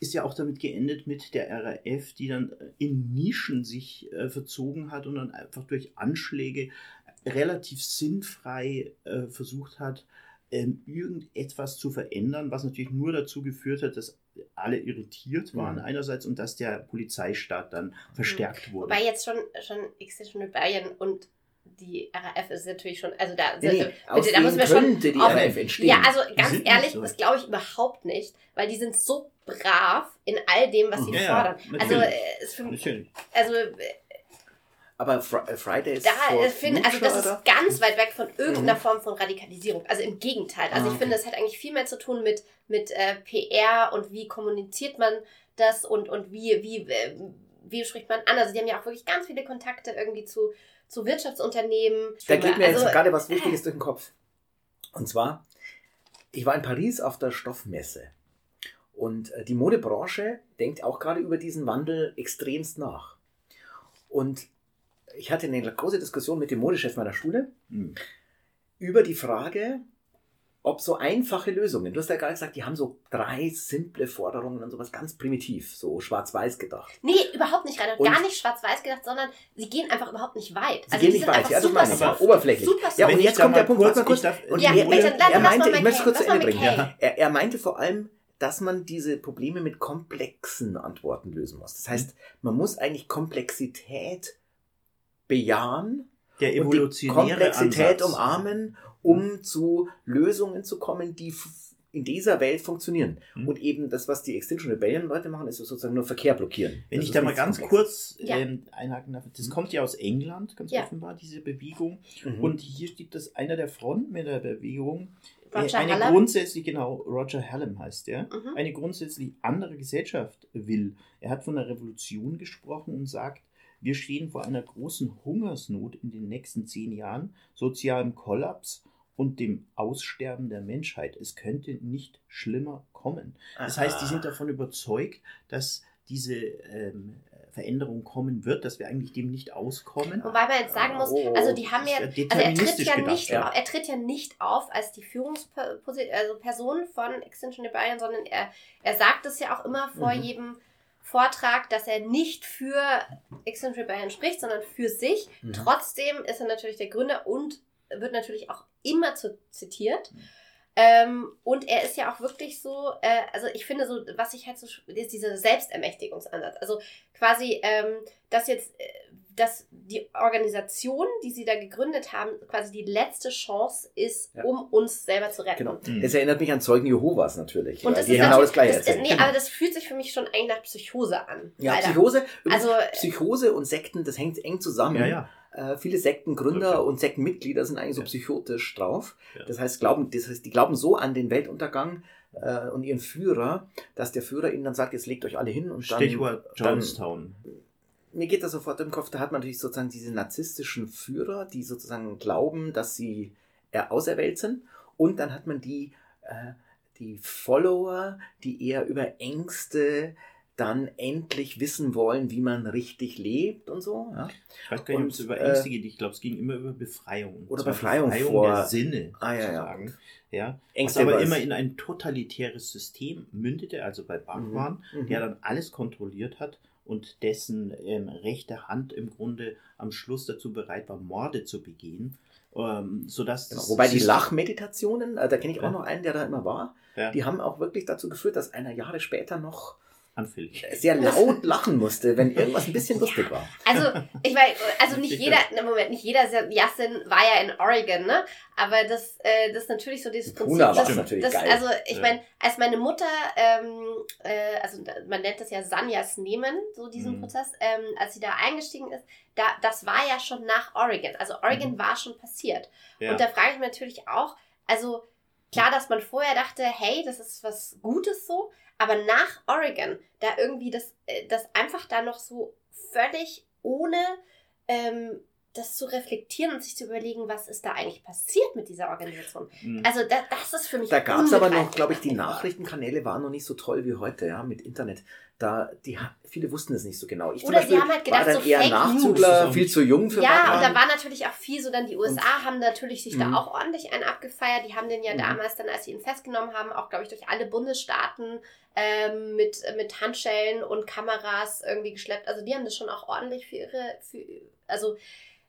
ist ja auch damit geendet mit der RAF, die dann äh, in Nischen sich äh, verzogen hat und dann einfach durch Anschläge relativ sinnfrei äh, versucht hat, ähm, irgendetwas zu verändern, was natürlich nur dazu geführt hat, dass alle irritiert waren Mhm. einerseits und dass der Polizeistaat dann verstärkt wurde. Wobei jetzt schon, schon Extinction Rebellion und die RAF ist natürlich schon, also da, Nee, nee, bitte, aus da müssen wir denen schon die auf- RAF entstehen. Ja, also ganz ehrlich, so. das glaube ich überhaupt nicht, weil die sind so brav in all dem, was sie Ja, ja, fordern. also, natürlich. äh, ist für, Natürlich. also Aber äh, Fridays da äh, finde, also das ist ganz weit weg von irgendeiner Mhm. Form von Radikalisierung. Also im Gegenteil. Also Ah, ich okay. finde, es hat eigentlich viel mehr zu tun mit, mit äh, PR und wie kommuniziert man das und, und wie, wie, äh, wie spricht man an. Also die haben ja auch wirklich ganz viele Kontakte irgendwie zu, zu Wirtschaftsunternehmen. Da geht mir also, jetzt gerade was Wichtiges <laughs> durch den Kopf. Und zwar, ich war in Paris auf der Stoffmesse. Und äh, die Modebranche denkt auch gerade über diesen Wandel extremst nach. Und ich hatte eine große Diskussion mit dem Modechef meiner Schule Mhm. über die Frage, ob so einfache Lösungen, du hast ja gerade gesagt, die haben so drei simple Forderungen und sowas ganz primitiv, so schwarz-weiß gedacht. Nee, überhaupt nicht, Reinhard. Gar nicht schwarz-weiß gedacht, sondern sie gehen einfach überhaupt nicht weit. Sie Also gehen nicht weit, ja, das meine ich, soft, oberflächlich. Super Ja, und jetzt kommt der Punkt, kurz- kurz. ich darf- Und Ja, er, bitte, er, meinte, ich möchte es kurz zu Ende bringen. McCain. Er, er meinte vor allem, dass man diese Probleme mit komplexen Antworten lösen muss. Das heißt, man muss eigentlich Komplexität bejahen Der und die evolutionäre Komplexität Ansatz. umarmen, um zu Lösungen zu kommen, die in dieser Welt funktionieren. Mhm. Und eben das, was die Extinction Rebellion Leute machen, ist sozusagen nur Verkehr blockieren. Wenn Das ich da mal ganz kurz Ja. ähm, einhaken darf, das Mhm. kommt ja aus England, ganz Ja. offenbar, diese Bewegung. Mhm. Und hier steht, dass einer der Frontmänner der Bewegung äh, Roger eine Hallam. grundsätzlich, genau, Roger Hallam heißt der, Mhm. eine grundsätzlich andere Gesellschaft will. Er hat von einer Revolution gesprochen und sagt, wir stehen vor einer großen Hungersnot in den nächsten zehn Jahren, sozialem Kollaps und dem Aussterben der Menschheit. Es könnte nicht schlimmer kommen. Das heißt, die sind davon überzeugt, dass diese ähm, Veränderung kommen wird, dass wir eigentlich dem nicht auskommen. Wobei man jetzt sagen muss, Oh, also die haben ja, also er tritt ja gedacht, nicht, ja. er tritt ja nicht auf als die Führungsperson also Person von Extinction Rebellion, sondern er, er sagt es ja auch immer vor Mhm. jedem Vortrag, dass er nicht für Extinction Rebellion spricht, sondern für sich. Mhm. Trotzdem ist er natürlich der Gründer und wird natürlich auch immer zu, zitiert. Mhm. Ähm, und er ist ja auch wirklich so, äh, also ich finde so, was ich halt so, ist dieser Selbstermächtigungsansatz. Also quasi, ähm, dass jetzt, äh, dass die Organisation, die sie da gegründet haben, quasi die letzte Chance ist, Ja. um uns selber zu retten. Genau. Mhm. Das erinnert mich an Zeugen Jehovas natürlich. Und das die ist genau das Gleiche das ist, nee, Genau. aber das fühlt sich für mich schon eigentlich nach Psychose an. ja, leider. Psychose, Also, äh, Psychose und Sekten, das hängt eng zusammen. Ja, ja. Äh, viele Sektengründer Okay. und Sektenmitglieder sind eigentlich so psychotisch drauf. Das heißt, glauben, das heißt, die glauben so an den Weltuntergang äh, und ihren Führer, dass der Führer ihnen dann sagt, jetzt legt euch alle hin und dann. Stichwort dann- Jonestown. Mir geht das sofort im Kopf, da hat man natürlich sozusagen diese narzisstischen Führer, die sozusagen glauben, dass sie äh, auserwählt sind. Und dann hat man die, äh, die Follower, die eher über Ängste dann endlich wissen wollen, wie man richtig lebt und so. Ja? Ich weiß gar nicht, ob es über äh, Ängste geht. Ich glaube, es ging immer über Befreiung. Oder Befreiung Befreiung vor- der Sinne, Ah, ja, ja. sozusagen. Ja. Ängste was aber immer in ein totalitäres System mündete, also bei Bhagwan, Mhm. der dann alles kontrolliert hat und dessen ähm, rechte Hand im Grunde am Schluss dazu bereit war, Morde zu begehen. Ähm, sodass Genau. Wobei die Lachmeditationen, äh, da kenne ich auch Ja. noch einen, der da immer war, Ja. die haben auch wirklich dazu geführt, dass einer Jahre später noch anfällig. sehr laut lachen musste, wenn irgendwas ein bisschen lustig war. Also, ich meine, also nicht jeder, ne, Moment, nicht jeder Yasin war ja in Oregon, ne? Aber das, äh, das ist natürlich so dieses In Prinzip. Puna das, natürlich das, geil. Also, ich Ja. meine, als meine Mutter, ähm, äh, also man nennt das ja Sanyas nehmen, so diesen Mhm. Prozess, ähm, als sie da eingestiegen ist, da, das war ja schon nach Oregon. Also Oregon Mhm. war schon passiert. Ja. Und da frage ich mich natürlich auch, also klar, dass man vorher dachte, hey, das ist was Gutes so, aber nach Oregon, da irgendwie das, äh, das einfach da noch so völlig ohne ähm, das zu reflektieren und sich zu überlegen, was ist da eigentlich passiert mit dieser Organisation. Mhm. Also da, das ist für mich Da gab es aber noch, glaube ich, die. Nachrichtenkanäle waren noch nicht so toll wie heute, ja, mit Internet. Da, die, viele wussten es nicht so genau. Ich Oder Beispiel sie haben halt gedacht, war dann so eher Fake News. viel zu jung für Ja, und da war natürlich auch viel so dann die USA haben natürlich sich da Mhm. auch ordentlich einen abgefeiert. Die haben den ja Mhm. damals dann, als sie ihn festgenommen haben, auch glaube ich durch alle Bundesstaaten ähm, mit, mit Handschellen und Kameras irgendwie geschleppt. Also die haben das schon auch ordentlich für ihre, für, also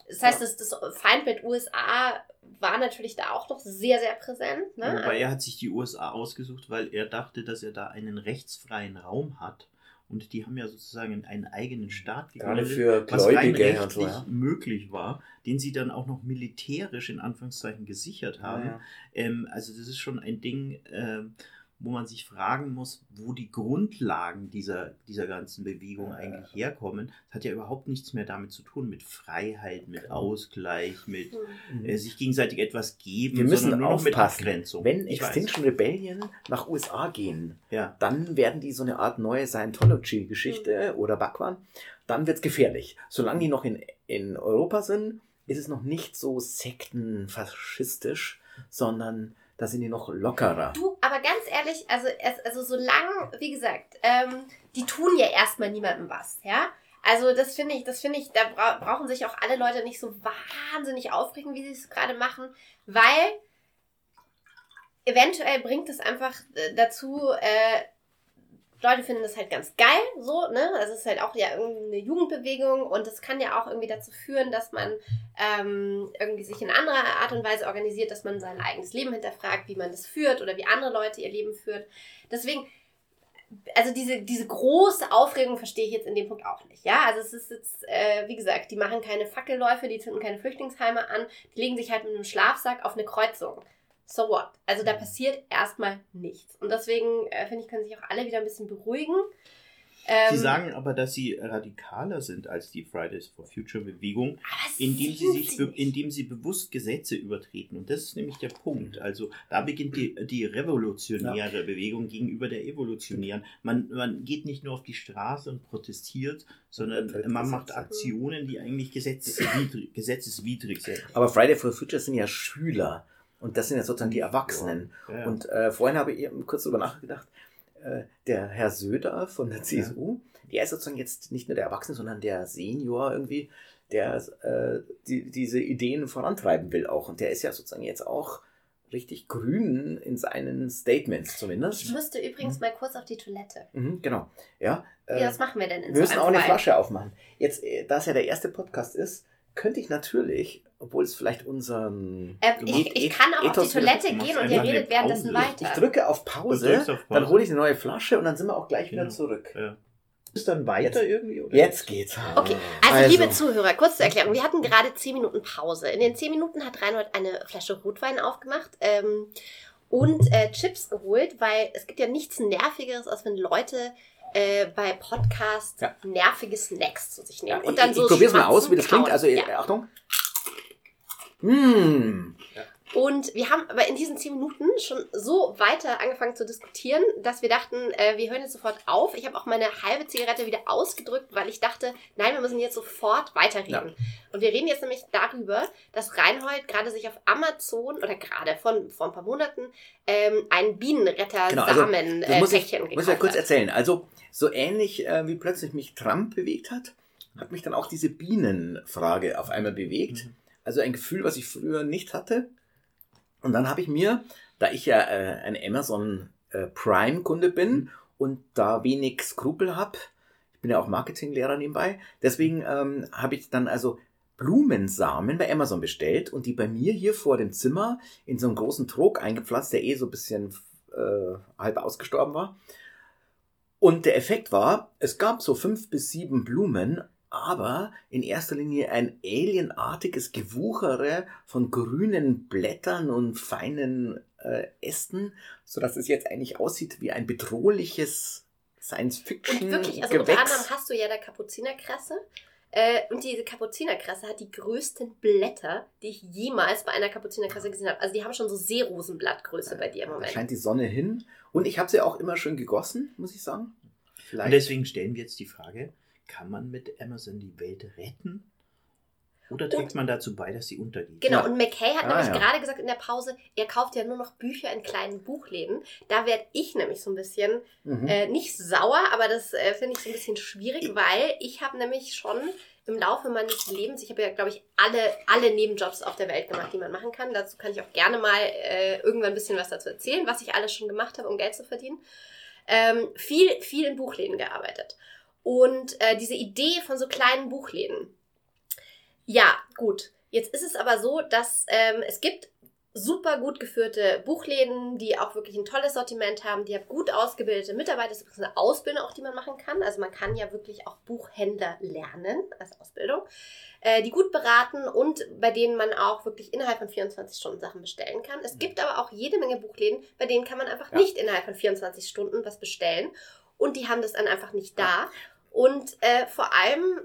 das heißt, das, das Feindbild USA war natürlich da auch noch sehr, sehr präsent. Ne? Wobei er hat sich die USA ausgesucht, weil er dachte, dass er da einen rechtsfreien Raum hat. Und die haben ja sozusagen einen eigenen Staat Gerade gegründet, für was rein rechtlich ja. möglich war, den sie dann auch noch militärisch in Anführungszeichen gesichert haben. Ja, Ähm, also das ist schon ein Ding, ähm, wo man sich fragen muss, wo die Grundlagen dieser, dieser ganzen Bewegung Ja. eigentlich herkommen. Das hat ja überhaupt nichts mehr damit zu tun, mit Freiheit, mit Genau. Ausgleich, mit Hm. Mhm. äh, sich gegenseitig etwas geben, Wir müssen sondern nur noch mit aufpassen. Abgrenzung. Wenn Ich weiß. Extinction Rebellion nach USA gehen, Ja. dann werden die so eine Art neue Scientology-Geschichte Mhm. oder Bhagwan, dann wird's gefährlich. Solange die noch in, in Europa sind, ist es noch nicht so sektenfaschistisch, sondern da sind die noch lockerer. Du, aber ganz ehrlich, also, also solange, wie gesagt, ähm, die tun ja erstmal niemandem was, ja. Also das finde ich, das finde ich, da bra brauchen sich auch alle Leute nicht so wahnsinnig aufregen, wie sie es gerade machen, weil eventuell bringt es einfach äh, dazu, äh, Leute finden das halt ganz geil, so, ne? Also es ist halt auch ja irgendwie eine Jugendbewegung und es kann ja auch irgendwie dazu führen, dass man ähm, irgendwie sich in anderer Art und Weise organisiert, dass man sein eigenes Leben hinterfragt, wie man das führt oder wie andere Leute ihr Leben führt. Deswegen, also diese, diese große Aufregung verstehe ich jetzt in dem Punkt auch nicht. Ja, also es ist jetzt, äh, wie gesagt, die machen keine Fackelläufe, die zünden keine Flüchtlingsheime an, die legen sich halt mit einem Schlafsack auf eine Kreuzung. So what? Also da passiert erstmal nichts. Und deswegen äh, finde ich, können sich auch alle wieder ein bisschen beruhigen. Ähm, Sie sagen aber, dass sie radikaler sind als die Fridays for Future Bewegung, aber indem sie sich, be nicht. indem sie bewusst Gesetze übertreten. Und das ist nämlich der Punkt. Also da beginnt die, die revolutionäre Bewegung gegenüber der evolutionären. Man, man geht nicht nur auf die Straße und protestiert, sondern man macht. Aktionen, die eigentlich gesetzeswidrig, gesetzeswidrig sind. Aber Friday for Future sind ja Schüler. Und das sind ja sozusagen die Erwachsenen. Ja, ja. Und äh, vorhin habe ich eben kurz darüber nachgedacht, äh, der Herr Söder von der CSU, der ist sozusagen jetzt nicht nur der Erwachsene, sondern der Senior irgendwie, der äh, die, diese Ideen vorantreiben will auch. Und der ist ja sozusagen jetzt auch richtig grün in seinen Statements Ich zumindest. müsste übrigens mal kurz auf die Toilette. Mhm, genau. Ja, äh, Ja, was machen wir denn in wir müssen auch eine? Flasche aufmachen. Jetzt, äh, da es ja der erste Podcast ist, könnte ich natürlich, obwohl es vielleicht unserem Äh, Du ich, ich kann auch auf Ethos die Toilette gehen und ihr redet währenddessen Pause. Ich weiter. drücke auf Pause, auf dann Pause. hole ich eine neue Flasche und dann sind wir auch gleich wieder zurück. Ja. Ist dann weiter Jetzt- irgendwie? Oder? Jetzt geht's. Okay, also, Also. liebe Zuhörer, kurz zur Erklärung. Wir hatten gerade 10 Minuten Pause. In den 10 Minuten hat Reinhold eine Flasche Rotwein aufgemacht ähm, und äh, Chips geholt, weil es gibt ja nichts Nervigeres, als wenn Leute äh, bei Podcasts Ja. nervige Snacks zu sich nehmen. Ja, und dann ich, so ich probier's mal aus, wie das klingt. Also, ja. Achtung. Mmh. Und wir haben aber in diesen 10 Minuten schon so weiter angefangen zu diskutieren, dass wir dachten, äh, wir hören jetzt sofort auf. Ich habe auch meine halbe Zigarette wieder ausgedrückt, weil ich dachte, nein, wir müssen jetzt sofort weiterreden. Ja. Und wir reden jetzt nämlich darüber, dass Reinhold gerade sich auf Amazon oder gerade von vor ein paar Monaten ähm, ein bienenretter Genau, also, samen äh, muss ich, muss ich ja kurz hat. erzählen. Also, so ähnlich äh, wie plötzlich mich Trump bewegt hat, hat mich dann auch diese Bienenfrage auf einmal bewegt. Mhm. Also ein Gefühl, was ich früher nicht hatte. Und dann habe ich mir, da ich ja äh, ein Amazon äh, Prime-Kunde bin und da wenig Skrupel habe, ich bin ja auch Marketinglehrer nebenbei, deswegen ähm, habe ich dann also Blumensamen bei Amazon bestellt und die bei mir hier vor dem Zimmer in so einen großen Trog eingepflanzt, der eh so ein bisschen äh, halb ausgestorben war. Und der Effekt war, es gab so fünf bis sieben Blumen, aber in erster Linie ein alienartiges Gewuchere von grünen Blättern und feinen äh, Ästen, sodass es jetzt eigentlich aussieht wie ein bedrohliches Science-Fiction. Und wirklich, also unter anderem hast du ja der Kapuzinerkresse. Äh, und diese Kapuzinerkresse hat die größten Blätter, die ich jemals bei einer Kapuzinerkresse gesehen habe. Also die haben schon so Seerosenblattgröße bei dir im Da Moment. scheint die Sonne hin. Und ich habe sie auch immer schön gegossen, muss ich sagen. Vielleicht. Und deswegen stellen wir jetzt die Frage, kann man mit Amazon die Welt retten? Oder trägt man dazu bei, dass sie untergeht? Genau, Ja. und McKay hat Ah, nämlich ja. gerade gesagt in der Pause, er kauft ja nur noch Bücher in kleinen Buchläden. Da werde ich nämlich so ein bisschen, Mhm. äh, nicht sauer, aber das äh, finde ich so ein bisschen schwierig, weil ich habe nämlich schon im Laufe meines Lebens, ich habe ja, glaube ich, alle, alle Nebenjobs auf der Welt gemacht, die man machen kann. Dazu kann ich auch gerne mal äh, irgendwann ein bisschen was dazu erzählen, was ich alles schon gemacht habe, um Geld zu verdienen. Ähm, viel, viel in Buchläden gearbeitet. Und äh, diese Idee von so kleinen Buchläden, ja, gut. Jetzt ist es aber so, dass ähm, es gibt super gut geführte Buchläden, die auch wirklich ein tolles Sortiment haben, die haben gut ausgebildete Mitarbeiter. Das ist eine Ausbildung auch, die man machen kann. Also man kann ja wirklich auch Buchhändler lernen als Ausbildung, äh, die gut beraten und bei denen man auch wirklich innerhalb von 24 Stunden Sachen bestellen kann. Es gibt aber auch jede Menge Buchläden, bei denen kann man einfach Ja. nicht innerhalb von 24 Stunden was bestellen und die haben das dann einfach nicht da. Und äh, vor allem,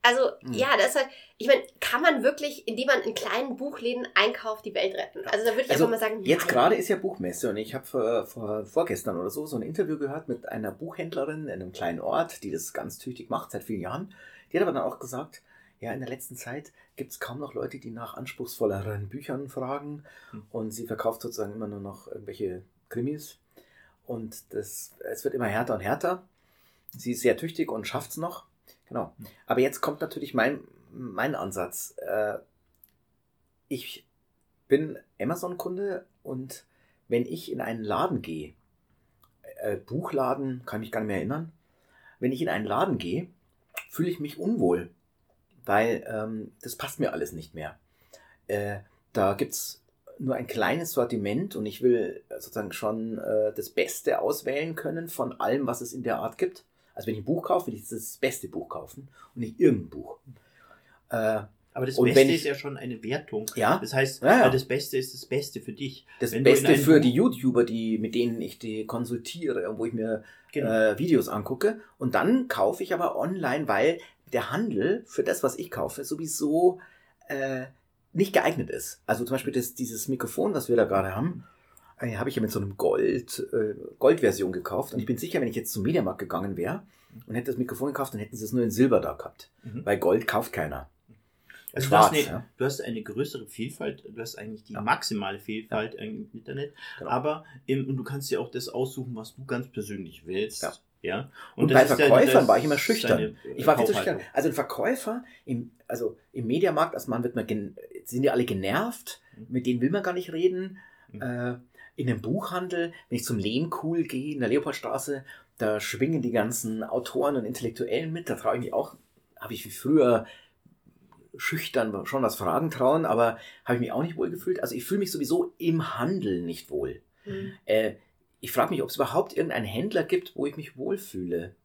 also Mhm. ja, das ist halt, ich meine, kann man wirklich, indem man in kleinen Buchläden einkauft, die Welt retten? Also da würde ich Also, einfach mal sagen, Jetzt nein. gerade ist ja Buchmesse und ich habe vor, vor, vorgestern oder so so ein Interview gehört mit einer Buchhändlerin in einem kleinen Ort, die das ganz tüchtig macht seit vielen Jahren. Die hat aber dann auch gesagt, ja, in der letzten Zeit gibt es kaum noch Leute, die nach anspruchsvolleren Büchern fragen Hm. und sie verkauft sozusagen immer nur noch irgendwelche Krimis und das, es wird immer härter und härter. Sie ist sehr tüchtig und schafft es noch. Genau. Aber jetzt kommt natürlich mein, mein Ansatz. Äh, ich bin Amazon-Kunde und wenn ich in einen Laden gehe, äh, Buchladen, kann mich gar nicht mehr erinnern, wenn ich in einen Laden gehe, fühle ich mich unwohl, weil ähm, das passt mir alles nicht mehr. Äh, da gibt's nur ein kleines Sortiment und ich will sozusagen schon äh, das Beste auswählen können von allem, was es in der Art gibt. Also wenn ich ein Buch kaufe, will ich das beste Buch kaufen und nicht irgendein Buch. Äh, Aber das Und Beste ist ja schon eine Wertung. Ja, Das heißt, Ja, ja. das Beste ist das Beste für dich. das wenn Beste für Buch- die YouTuber, die, mit denen ich die konsultiere und wo ich mir Genau. äh, Videos angucke. Und dann kaufe ich aber online, weil der Handel für das, was ich kaufe, sowieso äh, nicht geeignet ist. Also zum Beispiel das, dieses Mikrofon, was wir da gerade haben, äh, habe ich ja mit so einem Gold, äh, Goldversion gekauft. Und ich bin sicher, wenn ich jetzt zum Mediamarkt gegangen wäre und hätte das Mikrofon gekauft, dann hätten sie es nur in Silber da gehabt. Mhm. Weil Gold kauft keiner. Also Schwarz, du, hast eine, ja. du hast eine größere Vielfalt, du hast eigentlich die Ja. maximale Vielfalt im Internet, Genau. aber im, und du kannst dir auch das aussuchen, was du ganz persönlich willst. Ja. Ja. Und, das bei Verkäufern das war ich immer schüchtern. äh, Ich war viel zu schüchtern. Also ein Verkäufer im, also im Mediamarkt, als Mann wird man, gen- sind die alle genervt, Mhm. mit denen will man gar nicht reden. Mhm. In einem Buchhandel, wenn ich zum Lehmkuhl gehe, in der Leopoldstraße, da schwingen die ganzen Autoren und Intellektuellen mit, da traue ich mich auch, habe ich wie früher schüchtern schon was fragen trauen, aber habe ich mich auch nicht wohl gefühlt. Also ich fühle mich sowieso im Handel nicht wohl. Mhm. Äh, ich frage mich, ob es überhaupt irgendeinen Händler gibt, wo ich mich wohlfühle.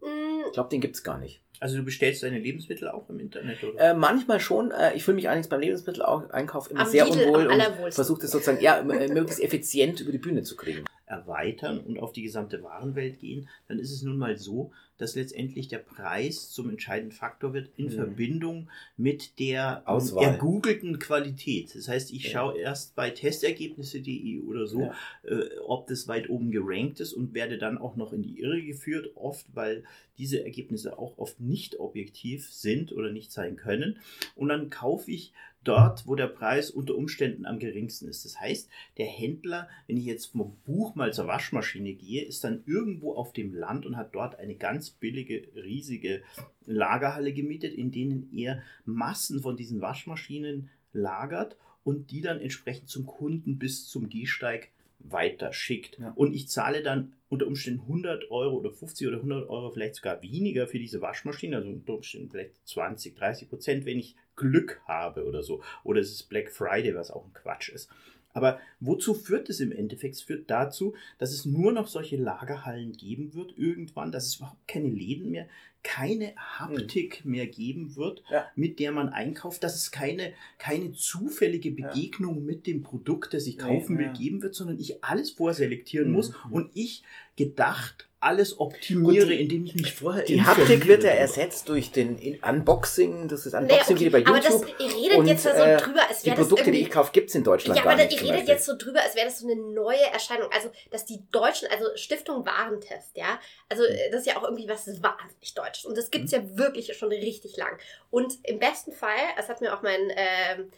Mm, Ich glaube, den gibt es gar nicht. Also du bestellst deine Lebensmittel auch im Internet, oder? Äh, manchmal schon. Äh, ich fühle mich allerdings beim Lebensmitteleinkauf immer Am sehr Lidl unwohl am und versuche das sozusagen ja, äh, möglichst effizient über die Bühne zu kriegen. Erweitern und auf die gesamte Warenwelt gehen, dann ist es nun mal so, dass letztendlich der Preis zum entscheidenden Faktor wird in Mhm. Verbindung mit der ähm, Auswahl. ergoogelten Qualität. Das heißt, ich Ja. schaue erst bei testergebnisse.de oder so, Ja. äh, ob das weit oben gerankt ist und werde dann auch noch in die Irre geführt, oft weil diese Ergebnisse auch oft nicht objektiv sind oder nicht sein können. Und dann kaufe ich dort, wo der Preis unter Umständen am geringsten ist. Das heißt, der Händler, wenn ich jetzt vom Buch mal zur Waschmaschine gehe, ist dann irgendwo auf dem Land und hat dort eine ganz billige, riesige Lagerhalle gemietet, in denen er Massen von diesen Waschmaschinen lagert und die dann entsprechend zum Kunden bis zum Gehsteig weiter schickt. Ja. Und ich zahle dann unter Umständen 100 Euro oder 50 oder 100 Euro, vielleicht sogar weniger für diese Waschmaschine, also unter Umständen vielleicht 20, 30 Prozent, wenn ich Glück habe oder so. Oder es ist Black Friday, was auch ein Quatsch ist. Aber wozu führt es im Endeffekt? Es führt dazu, dass es nur noch solche Lagerhallen geben wird irgendwann, dass es überhaupt keine Läden mehr, keine Haptik mehr geben wird, Ja. mit der man einkauft, dass es keine, keine zufällige Ja. Begegnung mit dem Produkt, das ich Nee, kaufen will, ja. geben wird, sondern ich alles vorselektieren Mhm. muss und ich gedacht alles optimiere, Gut, die- indem ich mich vorher Die Haptik wird ja ersetzt durch den In- Unboxing, das ist Nee, Unboxing okay, wie bei aber das, YouTube. ihr redet Und, jetzt da so äh, drüber, als die wäre das Produkte, die ich kaufe, gibt es in Deutschland Ja, gar aber nicht. ihr redet Beispiel. jetzt so drüber, als wäre das so eine neue Erscheinung. Also, dass die Deutschen, also Stiftung Warentest, ja, also Mhm. äh, das ist ja auch irgendwie was wahnsinnig Deutsches. Und das gibt es ja wirklich schon richtig lang. Und im besten Fall, das hat mir auch mein ähm,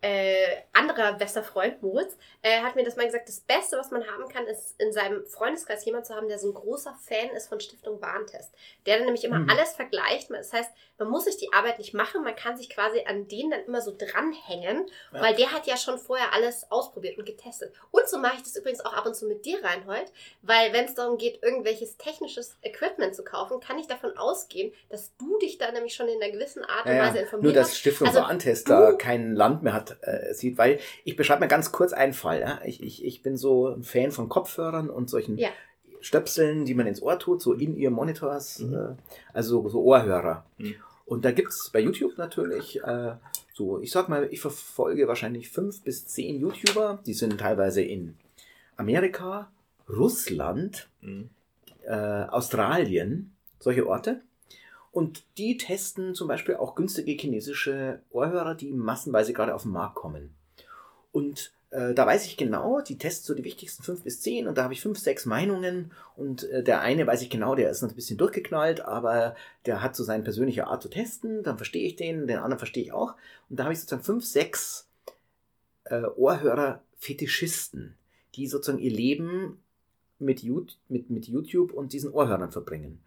äh, anderer bester Freund, Moritz, äh, hat mir das mal gesagt, das Beste, was man haben kann, ist in seinem Freundeskreis jemand zu haben, der so ein großer Fan ist von Stiftung Warentest. Der dann nämlich immer Mhm. alles vergleicht. Das heißt, man muss sich die Arbeit nicht machen, man kann sich quasi an den dann immer so dranhängen, Ja. weil der hat ja schon vorher alles ausprobiert und getestet. Und so mache ich das übrigens auch ab und zu mit dir, Reinhold, weil wenn es darum geht, irgendwelches technisches Equipment zu kaufen, kann ich davon ausgehen, dass du dich da nämlich schon in einer gewissen Art und Ja, Weise ja. informiert Nur, dass. Stiftung Also, Warentest da kein Land mehr hat, äh, sieht, weil ich beschreibe mal ganz kurz einen Fall. Ja? Ich, ich, ich bin so ein Fan von Kopfhörern und solchen Ja. Stöpseln, die man ins Ohr tut, so in ihr Monitors, Mhm. äh, also so Ohrhörer. Mhm. Und da gibt es bei YouTube natürlich äh, so, ich sag mal, ich verfolge wahrscheinlich fünf bis zehn YouTuber, die sind teilweise in Amerika, Russland, Mhm. äh, Australien, solche Orte. Und die testen zum Beispiel auch günstige chinesische Ohrhörer, die massenweise gerade auf den Markt kommen. Und äh, da weiß ich genau, die testen so die wichtigsten fünf bis zehn und da habe ich fünf, sechs Meinungen und äh, der eine weiß ich genau, der ist noch ein bisschen durchgeknallt, aber der hat so seine persönliche Art zu testen, dann verstehe ich den, den anderen verstehe ich auch. Und da habe ich sozusagen fünf, sechs äh, Ohrhörer-Fetischisten, die sozusagen ihr Leben mit, mit, mit YouTube und diesen Ohrhörern verbringen.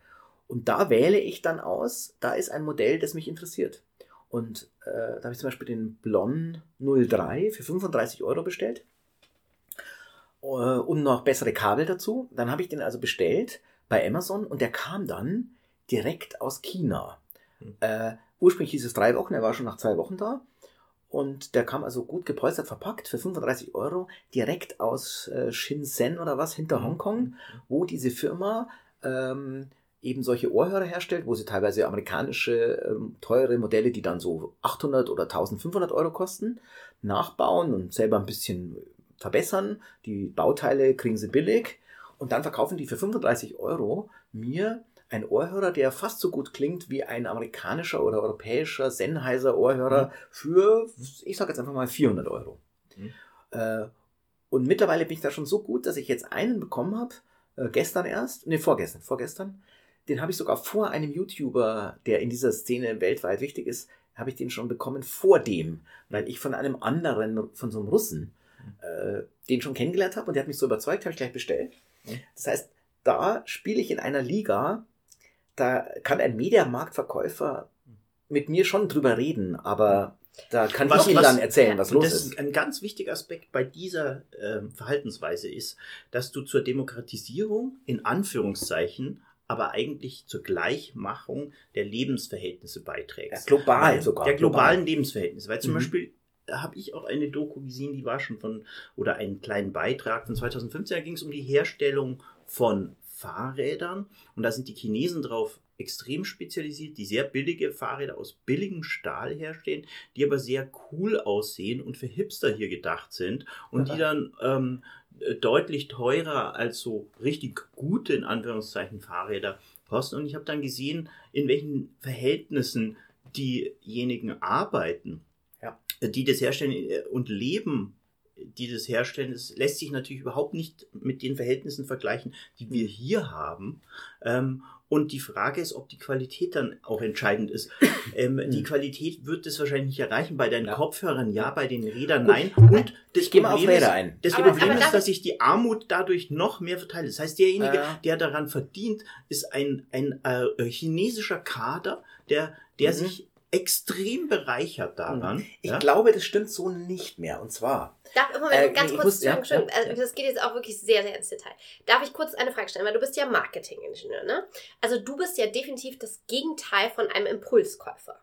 Und da wähle ich dann aus, da ist ein Modell, das mich interessiert. Und äh, da habe ich zum Beispiel den Blon 03 für 35 Euro bestellt. Äh, und noch bessere Kabel dazu. Dann habe ich den also bestellt bei Amazon und der kam dann direkt aus China. Hm. Äh, ursprünglich hieß es drei Wochen, er war schon nach zwei Wochen da. Und der kam also gut gepolstert, verpackt für 35 Euro, direkt aus äh, Shenzhen oder was, hinter Mhm. Hongkong, wo diese Firma ähm, eben solche Ohrhörer herstellt, wo sie teilweise amerikanische ähm, teure Modelle, die dann so 800 oder 1500 Euro kosten, nachbauen und selber ein bisschen verbessern. Die Bauteile kriegen sie billig und dann verkaufen die für 35 Euro mir ein Ohrhörer, der fast so gut klingt wie ein amerikanischer oder europäischer Sennheiser Ohrhörer mhm. für, ich sage jetzt einfach mal 400 Euro. Mhm. Äh, und mittlerweile bin ich da schon so gut, dass ich jetzt einen bekommen habe, äh, gestern erst, ne, vorgestern, vorgestern, den habe ich sogar vor einem YouTuber, der in dieser Szene weltweit wichtig ist, habe ich den schon bekommen vor dem, weil ich von einem anderen, von so einem Russen, äh, den schon kennengelernt habe und der hat mich so überzeugt, habe ich gleich bestellt. Das heißt, da spiele ich in einer Liga, da kann ein Mediamarktverkäufer mit mir schon drüber reden, aber da kann was, ich ihm dann erzählen, was los ist. Ein ganz wichtiger Aspekt bei dieser äh, Verhaltensweise ist, dass du zur Demokratisierung in Anführungszeichen aber eigentlich zur Gleichmachung der Lebensverhältnisse beiträgst. Ja, global sogar. Der globalen global. Lebensverhältnisse. Weil zum mhm. Beispiel habe ich auch eine Doku gesehen, die war schon von, oder einen kleinen Beitrag von 2015, da ging es um die Herstellung von Fahrrädern. Und da sind die Chinesen drauf extrem spezialisiert, die sehr billige Fahrräder aus billigem Stahl herstellen, die aber sehr cool aussehen und für Hipster hier gedacht sind und die dann ähm, äh, deutlich teurer als so richtig gute, in Anführungszeichen, Fahrräder kosten. Und ich habe dann gesehen, in welchen Verhältnissen diejenigen arbeiten, ja. die das herstellen äh, und leben die das herstellen, das lässt sich natürlich überhaupt nicht mit den Verhältnissen vergleichen, die wir hier haben. Ähm, und die Frage ist, ob die Qualität dann auch entscheidend ist. <coughs> Ähm, die hm. Qualität wird es wahrscheinlich nicht erreichen. Bei deinen ja. Kopfhörern ja, bei den Rädern nein. Und das ich Problem, ist, ein. das aber, Problem aber ist, dass sich die Armut dadurch noch mehr verteilt. Das heißt, derjenige, ja. der daran verdient, ist ein, ein äh, chinesischer Kader, der, der mhm. sich extrem bereichert daran. Ich ja? glaube, das stimmt so nicht mehr. Und zwar. Darf, Moment, äh, ganz kurz, muss, ja, ja, also das geht jetzt auch wirklich sehr, sehr ins Detail. Darf ich kurz eine Frage stellen? Weil du bist ja Marketingingenieur, ne? Also du bist ja definitiv das Gegenteil von einem Impulskäufer.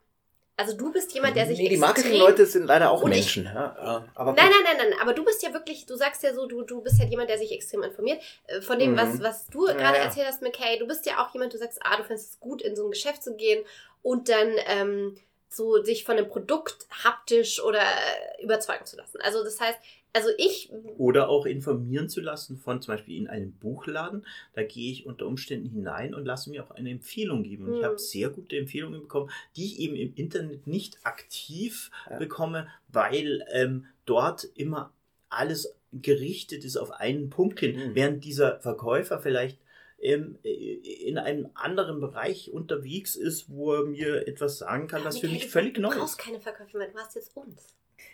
Also du bist jemand, der sich. Nee, die Marketingleute sind leider auch Menschen. Ich, ja, aber nein, nein, nein, nein. Aber du bist ja wirklich, du sagst ja so, du, du bist ja jemand, der sich extrem informiert. Äh, von dem, mhm. was, was du gerade ja, erzählt hast, McKay, du bist ja auch jemand, du sagst, ah, du findest es gut, in so ein Geschäft zu gehen und dann ähm, so sich von dem Produkt haptisch oder äh, überzeugen zu lassen. Also das heißt, also ich. Oder auch informieren zu lassen von zum Beispiel in einem Buchladen. Da gehe ich unter Umständen hinein und lasse mir auch eine Empfehlung geben. Und hm. ich habe sehr gute Empfehlungen bekommen, die ich eben im Internet nicht aktiv ja. bekomme, weil ähm, dort immer alles gerichtet ist auf einen Punkt hin, hm. während dieser Verkäufer vielleicht ähm, in einem anderen Bereich unterwegs ist, wo er mir etwas sagen kann, was für mich völlig neu ist. Du brauchst keine Verkäufer mehr, du hast jetzt uns.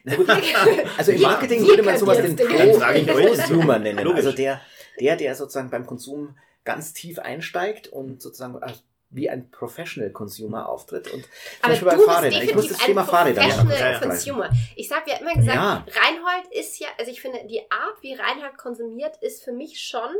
<laughs> also im Marketing würde man sowas den Pro-Consumer nennen. Also der, der, der sozusagen beim Konsum ganz tief einsteigt und sozusagen wie ein Professional Consumer auftritt. Und zum Beispiel bei Fahrrädern. Ich muss das Thema Fahrräder Professional Consumer. Ich sage ja immer gesagt, ja. Reinhold ist ja, also ich finde, die Art, wie Reinhold konsumiert, ist für mich schon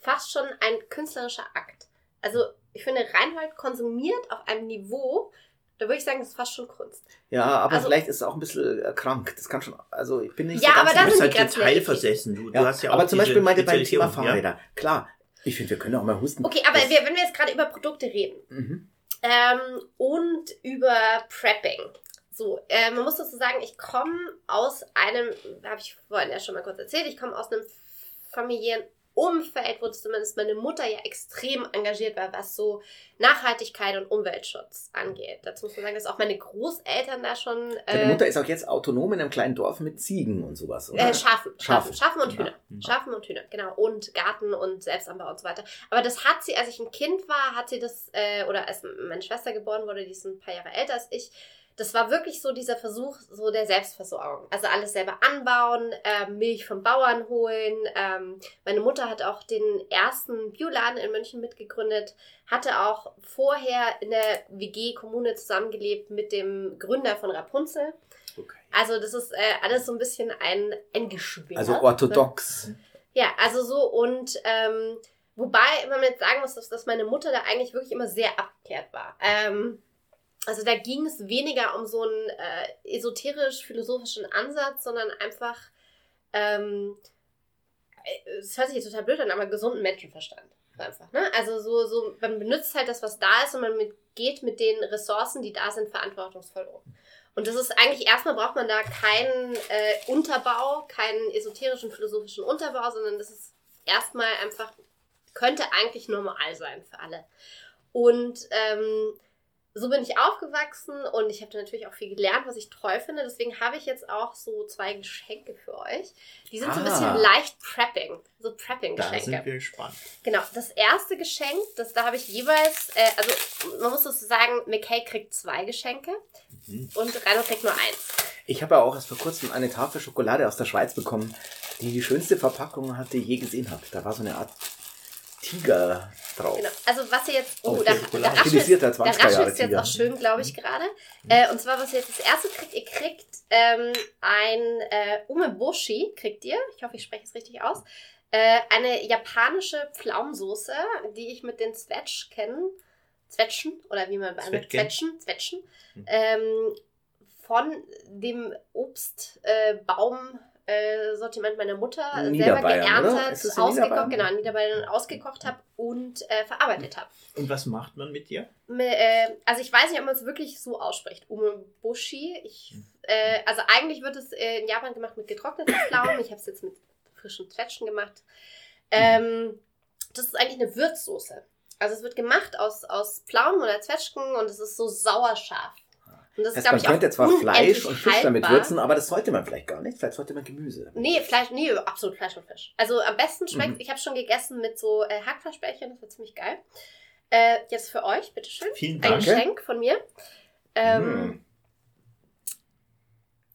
fast schon ein künstlerischer Akt. Also ich finde, Reinhold konsumiert auf einem Niveau, da würde ich sagen, das ist fast schon Kunst. Ja, aber also, vielleicht ist es auch ein bisschen äh, krank. Das kann schon, also ich bin nicht ja, so ganz... Ja, aber da sind die halt detailversessen. Du, ja, du hast ja auch Aber zum Beispiel meinte beim Thema Fahrräder. Ja? Klar, ich finde, wir können auch mal husten. Okay, aber wir, wenn wir jetzt gerade über Produkte reden mhm. ähm, und über Prepping. So, äh, man muss dazu sagen, ich komme aus einem, habe ich vorhin ja schon mal kurz erzählt, ich komme aus einem familiären Umfeld, wo zumindest meine Mutter ja extrem engagiert war, was so Nachhaltigkeit und Umweltschutz angeht. Dazu muss man sagen, dass auch meine Großeltern da schon. Äh, Deine Mutter ist auch jetzt autonom in einem kleinen Dorf mit Ziegen und sowas, oder? Äh, Schafen, Schafen, Schafen und Hühner. Ja. Schafen und Hühner, genau. Und Garten und Selbstanbau und so weiter. Aber das hat sie, als ich ein Kind war, hat sie das, äh, oder als meine Schwester geboren wurde, die ist ein paar Jahre älter als ich, das war wirklich so dieser Versuch so der Selbstversorgung. Also alles selber anbauen, äh, Milch vom Bauern holen. Ähm, meine Mutter hat auch den ersten Bioladen in München mitgegründet, hatte auch vorher in der WG-Kommune zusammengelebt mit dem Gründer von Rapunzel. Okay. Also das ist äh, alles so ein bisschen ein, ein Geschwür. Also orthodox. Ja, also so und ähm, wobei man jetzt sagen muss, dass, dass meine Mutter da eigentlich wirklich immer sehr abgeklärt war. Ähm, also da ging es weniger um so einen äh, esoterisch-philosophischen Ansatz, sondern einfach, ähm, es hört sich total blöd an, aber gesunden Menschenverstand. Einfach, ne? Also so, so, man benutzt halt das, was da ist und man mit, geht mit den Ressourcen, die da sind, verantwortungsvoll um. Und das ist eigentlich, erstmal braucht man da keinen äh, Unterbau, keinen esoterischen, philosophischen Unterbau, sondern das ist erstmal einfach, könnte eigentlich normal sein für alle. Und ähm, so bin ich aufgewachsen und ich habe da natürlich auch viel gelernt, was ich toll finde. Deswegen habe ich jetzt auch so zwei Geschenke für euch. Die sind so ein Ah. bisschen leicht Prepping. So Da Prepping-Geschenke. sind wir gespannt. Genau, das erste Geschenk, das da habe ich jeweils, äh, also man muss das so sagen, McKay kriegt zwei Geschenke Mhm. und Reinhold kriegt nur eins. Ich habe ja auch erst vor kurzem eine Tafel Schokolade aus der Schweiz bekommen, die die schönste Verpackung hat, die ich je gesehen habe. Da war so eine Art Tiger drauf. Genau. Also was ihr jetzt, oh, Auf da, der da raschelt da 20er raschelt Jahre es jetzt auch schön, glaube ich, gerade. Äh, und zwar, was ihr jetzt das erste kriegt, ihr kriegt ähm, ein äh, Umeboshi, kriegt ihr, ich hoffe, ich spreche es richtig aus, äh, eine japanische Pflaumensoße, die ich mit den Zwetsch kenne. Zwetschen, oder wie man bei Zwetschgen. Zwetschen, Zwetschen, Hm. ähm, von dem Obstbaum. Äh, Sortiment meiner Mutter selber geerntet, Ist es in ausgekocht, genau, in Niederbayern ausgekocht habe und äh, verarbeitet habe. Und was macht man mit dir? Äh, also ich weiß nicht, ob man es wirklich so ausspricht. Umeboshi. Ich, äh, also eigentlich wird es äh, in Japan gemacht mit getrockneten Pflaumen. Ich habe es jetzt mit frischen Zwetschgen gemacht. Ähm, das ist eigentlich eine Würzsoße. Also es wird gemacht aus, aus Pflaumen oder Zwetschgen und es ist so sauerscharf. Und das Das ist, heißt, man könnte zwar Fleisch und Fisch damit haltbar. würzen, aber das sollte man vielleicht gar nicht. Vielleicht sollte man Gemüse. Nee, Fleisch, nee, absolut Fleisch und Fisch. Also am besten schmeckt, Mhm. ich habe schon gegessen mit so äh, Hackfleischbällchen, das war ziemlich geil. Äh, jetzt für euch, bitteschön. Vielen Ein Dank. Geschenk von mir. Ähm, Hm.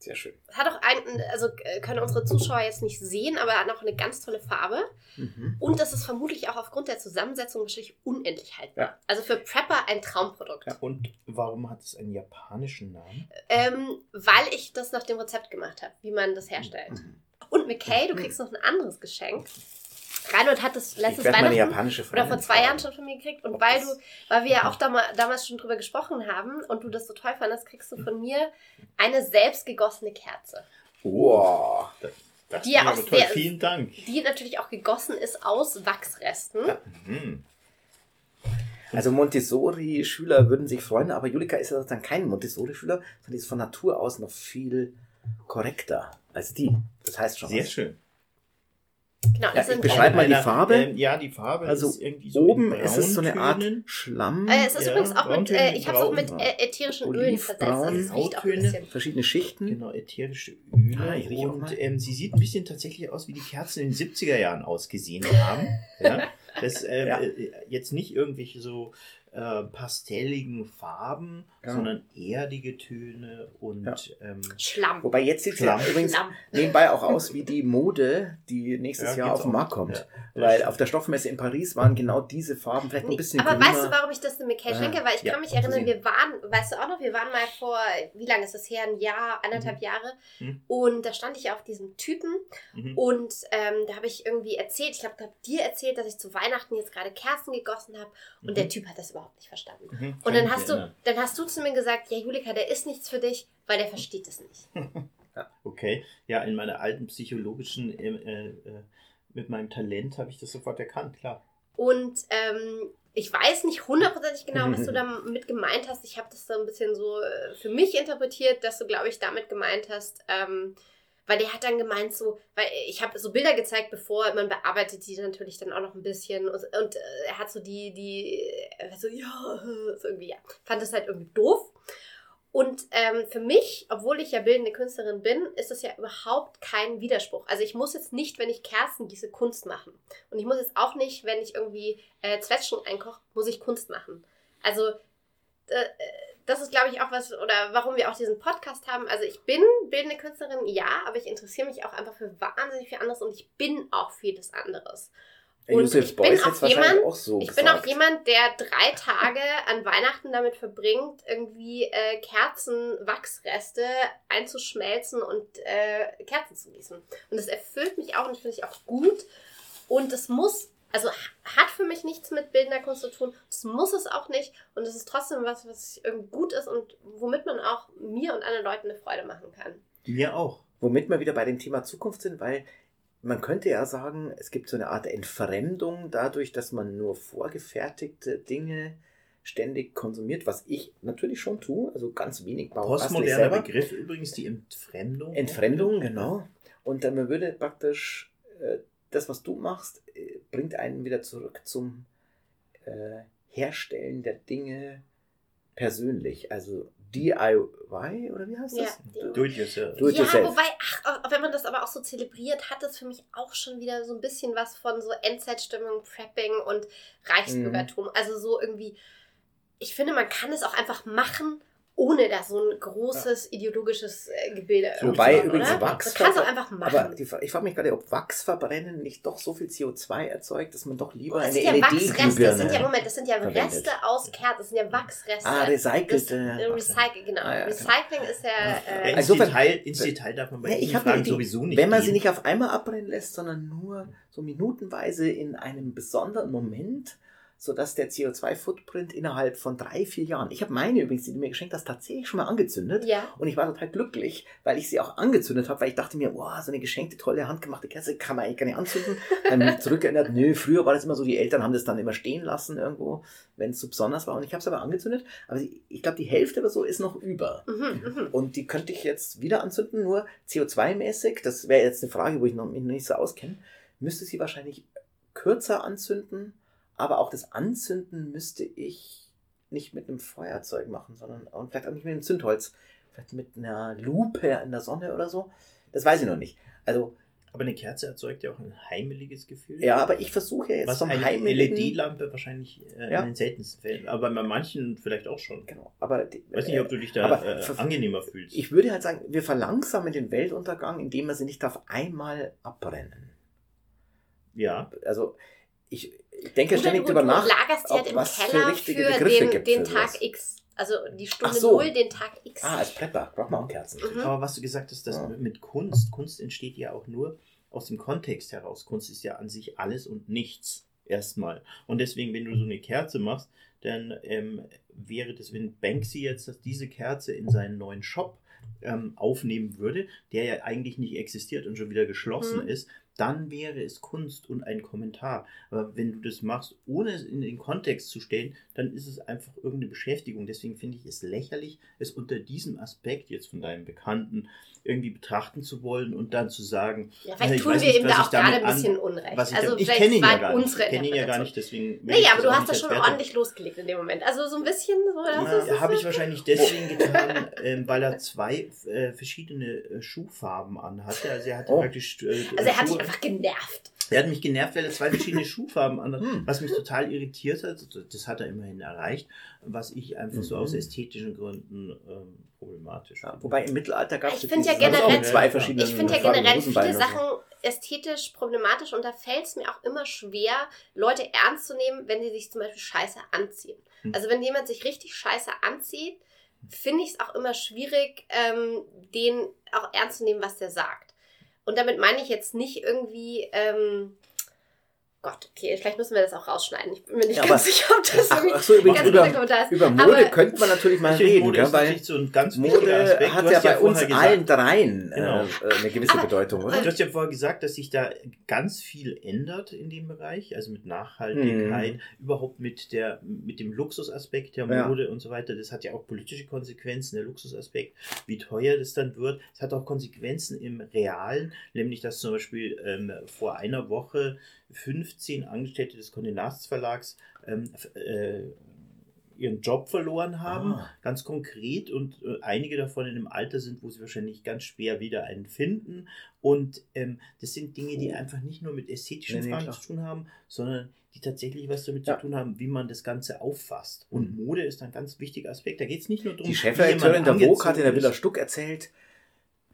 Sehr schön. Hat auch ein, also äh, können unsere Zuschauer jetzt nicht sehen, aber hat auch eine ganz tolle Farbe. Mhm. Und das ist vermutlich auch aufgrund der Zusammensetzung wahrscheinlich unendlich haltbar. Ja. Also für Prepper ein Traumprodukt. Ja. Und warum hat es einen japanischen Namen? Ähm, weil ich das nach dem Rezept gemacht habe, wie man das herstellt. Mhm. Und McKay, du kriegst noch ein anderes Geschenk. Reinhold hat das Ich letztes meine Weihnachten japanische oder Freundin vor zwei. Jahren schon von mir gekriegt. Und weil das- du, weil wir ja auch dam damals schon drüber gesprochen haben und du das so toll fandest, kriegst du von mir eine selbstgegossene Kerze. Wow. Das Die ist ja auch aber toll. sehr- Vielen Dank. Die natürlich auch gegossen ist aus Wachsresten. Ja. Mhm. Also Montessori-Schüler würden sich freuen, aber Julika ist ja dann kein Montessori-Schüler, sondern die ist von Natur aus noch viel korrekter als die. Das heißt schon Sehr was. schön. Genau, Ja, ich beschreibe mal die Farbe. Ähm, ja, die Farbe Also ist irgendwie so Oben ist es so eine Art. Schlamm, Äh, es ist Ja, übrigens auch mit, äh, ich habe es auch mit braun, äh, ätherischen Ölen versetzt. olivbraun, Also es riecht auch ein Grautöne. bisschen. verschiedene Schichten. Genau, ätherische Öle. Ah, ich riech auch und ähm, sie sieht ein bisschen tatsächlich aus, wie die Kerzen in den 70er Jahren ausgesehen haben. <laughs> ja? Das ähm, Ja. äh, jetzt nicht irgendwelche so äh, pastelligen Farben, Ja. sondern erdige Töne und Ja. ähm, Schlamm. Wobei jetzt sieht sie ja Schlamm. übrigens Schlamm. nebenbei auch aus wie die Mode, die nächstes Ja, Jahr auf den. Markt kommt. Ja. Weil auf der Stoffmesse in Paris waren genau diese Farben vielleicht ein bisschen aber grüner. weißt du, warum ich das dem McKay Ah, schenke? Weil ich ja, kann mich erinnern, wir waren, weißt du auch noch, wir waren mal vor, wie lange ist das her? Ein Jahr, anderthalb Jahre. Mhm. Und da stand ich auf diesem Typen mhm. und ähm, da habe ich irgendwie erzählt, ich glaube, ich habe dir erzählt, dass ich zu Weihnachten jetzt gerade Kerzen gegossen habe und Mhm. der Typ hat das überhaupt nicht verstanden. Mhm. Und dann hast, du, erinnern. dann hast du zu mir gesagt, ja Julika, der ist nichts für dich, weil der versteht es nicht. <laughs> Okay, ja, in meiner alten psychologischen, äh, äh, mit meinem Talent habe ich das sofort erkannt, klar. Und ähm, ich weiß nicht hundertprozentig genau, was du <laughs> damit gemeint hast. Ich habe das so ein bisschen so äh, für mich interpretiert, dass du, glaube ich, damit gemeint hast, ähm, weil der hat dann gemeint so, weil ich habe so Bilder gezeigt, bevor man bearbeitet die natürlich dann auch noch ein bisschen und, und äh, er hat so die, die, so, ja, <laughs> so irgendwie, ja, fand das halt irgendwie doof. Und ähm, für mich, obwohl ich ja bildende Künstlerin bin, ist das ja überhaupt kein Widerspruch. Also ich muss jetzt nicht, wenn ich Kerzen gieße, Kunst machen. Und ich muss jetzt auch nicht, wenn ich irgendwie äh, Zwetschgen einkoche, muss ich Kunst machen. Also äh, das ist, glaube ich, auch was, oder warum wir auch diesen Podcast haben. Also ich bin bildende Künstlerin, ja, aber ich interessiere mich auch einfach für wahnsinnig viel anderes und ich bin auch vieles anderes. Der Und Josef ich Beuys bin auch jemand- auch so Ich gesagt. bin auch jemand, der drei Tage an Weihnachten damit verbringt, irgendwie äh, Kerzen, Wachsreste einzuschmelzen und äh, Kerzen zu gießen. Und das erfüllt mich auch und finde ich auch gut. Und das muss, also ha- hat für mich nichts mit bildender Kunst zu tun. Das muss es auch nicht. Und es ist trotzdem was, was irgendwie gut ist und womit man auch mir und anderen Leuten eine Freude machen kann. Mir auch. Womit wir wieder bei dem Thema Zukunft sind, weil man könnte ja sagen, es gibt so eine Art Entfremdung dadurch, dass man nur vorgefertigte Dinge ständig konsumiert, was ich natürlich schon tue, also ganz wenig baue. Postmoderner. Begriff übrigens, die Entfremdung. Entfremdung, genau. Und dann man würde praktisch äh, das, was du machst, äh, bringt einen wieder zurück zum äh, Herstellen der Dinge persönlich. Also DIY oder wie heißt Ja, das? die- Do it yourself. Do it ja, yourself. wobei, ach, auch wenn man das aber auch so zelebriert, hat es für mich auch schon wieder so ein bisschen was von so Endzeitstimmung, Prepping und Reichsbürgertum. Mhm. Also so irgendwie, ich finde, man kann es auch einfach machen, ohne da so ein großes ideologisches äh, Gebilde irgendwie Wobei zu haben, übrigens oder? Wachs. Man kann es auch einfach machen. Aber die, ich frage mich gerade, ob Wachsverbrennen nicht doch so viel CO2 erzeugt, dass man doch lieber das eine sind ja Wachsreste, das sind ja, LED-Glühbirne... Moment, das sind ja verwendet. Reste aus Kerzen, das sind ja Wachsreste. Ah, Das, recycelte... äh, Recycle, genau. Ah, ja. Recycling ist ja. Ja, Äh, ins, Also, wenn- Detail, ins Detail darf man bei Ja, diesen ich habe eine Fragen Idee. sowieso nicht Wenn man sie gehen. nicht auf einmal abbrennen lässt, sondern nur so minutenweise in einem besonderen Moment, sodass der CO2-Footprint innerhalb von drei, vier Jahren. Ich habe meine übrigens, die du mir geschenkt hast, tatsächlich schon mal angezündet. ja. Und ich war total glücklich, weil ich sie auch angezündet habe, weil ich dachte mir, wow, so eine geschenkte, tolle, handgemachte Kerze kann man eigentlich gar nicht anzünden. Dann mich zurückerinnert, nö, früher war das immer so, die Eltern haben das dann immer stehen lassen irgendwo, wenn es so besonders war. Und ich habe es aber angezündet, aber ich glaube, die Hälfte oder so ist noch über. Mhm, mhm. Und die könnte ich jetzt wieder anzünden, nur CO2-mäßig, das wäre jetzt eine Frage, wo ich noch, mich noch nicht so auskenne, müsste sie wahrscheinlich kürzer anzünden, aber auch das Anzünden müsste ich nicht mit einem Feuerzeug machen, sondern und vielleicht auch nicht mit einem Zündholz, vielleicht mit einer Lupe in der Sonne oder so. Das weiß ich noch nicht. Also, Aber eine Kerze erzeugt ja auch ein heimeliges Gefühl. ja, aber ich versuche ja jetzt Was vom eine heimeligen... LED-Lampe wahrscheinlich äh, Ja. in den seltensten Fällen, aber bei manchen vielleicht auch schon. Genau, aber die, Weiß nicht, ob du dich da aber äh, angenehmer fühlst. ich würde halt sagen, wir verlangsamen den Weltuntergang, indem wir sie nicht auf einmal abbrennen. ja, Also, ich, ich denke Oder ständig drüber du nach, lagerst ob halt im was für Keller für, richtige Begriffe den, gibt den für Tag. X. Also die Stunde Ach so. Null, den Tag X. Ah, als Prepper braucht man auch Kerzen. Mhm. aber was du gesagt hast, dass Ja. mit Kunst, Kunst entsteht ja auch nur aus dem Kontext heraus. Kunst ist ja an sich alles und nichts erstmal. Und deswegen, wenn du so eine Kerze machst, dann ähm, wäre das, wenn Banksy jetzt dass diese Kerze in seinen neuen Shop ähm, aufnehmen würde, der ja eigentlich nicht existiert und schon wieder geschlossen Mhm. ist, dann wäre es Kunst und ein Kommentar. Aber wenn du das machst, ohne es in den Kontext zu stellen, dann ist es einfach irgendeine Beschäftigung. Deswegen finde ich es lächerlich, es unter diesem Aspekt jetzt von deinem Bekannten irgendwie betrachten zu wollen und dann zu sagen, ja, vielleicht ich tun wir ihm da auch gerade ein bisschen Unrecht. was ich, also da, ich vielleicht kenne ihn ja gar nicht. unsere Ich kenne ihn ja gar nicht, deswegen. ich aber du hast das schon ordentlich losgelegt in dem Moment. Also so ein bisschen so. Ja, habe ich wahrscheinlich deswegen getan, ähm, weil er zwei äh, verschiedene äh, Schuhfarben anhatte. Also er hatte Oh. praktisch. Äh, Also er hat Schuhe- dich einfach genervt. Er hat mich genervt, weil er zwei verschiedene <laughs> Schuhfarben anhat, Hm. was mich total irritiert hat. Das hat er immerhin erreicht, was ich einfach so Mhm. aus ästhetischen Gründen ähm, problematisch Ja, wobei im Mittelalter gab es ja generell- zwei verschiedenen Ich finde ja generell viele. Sachen ästhetisch problematisch und da fällt es mir auch immer schwer, Leute ernst zu nehmen, wenn sie sich zum Beispiel scheiße anziehen. Hm. Also wenn jemand sich richtig scheiße anzieht, finde ich es auch immer schwierig, ähm, den auch ernst zu nehmen, was der sagt. Und damit meine ich jetzt nicht irgendwie, ähm, Gott, okay, vielleicht müssen wir das auch rausschneiden. Ich bin mir nicht Ja, ganz aber- sicher, ob das Ach, irgendwie ach so, übrigens, ganz über, guter Kommentar ist. über Mode Aber- könnte man natürlich mal reden, Mode ist weil so ein ganz wichtiger Mode Aspekt. hat ja bei uns gesagt- allen dreien Genau. äh, äh, eine gewisse Aber- Bedeutung, oder? Du hast ja vorher gesagt, dass sich da ganz viel ändert in dem Bereich, also mit Nachhaltigkeit, überhaupt mit der mit dem Luxusaspekt der Ja. Mode und so weiter. Das hat ja auch politische Konsequenzen, der Luxusaspekt, wie teuer das dann wird. Es hat auch Konsequenzen im Realen, nämlich dass zum Beispiel ähm, vor einer Woche 15 Angestellte des Condé Nast Verlags ähm, äh, ihren Job verloren haben Ah. ganz konkret und äh, einige davon in einem Alter sind, wo sie wahrscheinlich ganz schwer wieder einen finden. Und ähm, das sind Dinge, die einfach nicht nur mit ästhetischen Nee, nee, Fragen klar. zu tun haben, sondern die tatsächlich was damit Ja. zu tun haben, wie man das Ganze auffasst. Und Mode ist ein ganz wichtiger Aspekt. Da geht es nicht nur darum, Die Chefredakteurin der Vogue hat in der Villa. Stuck erzählt,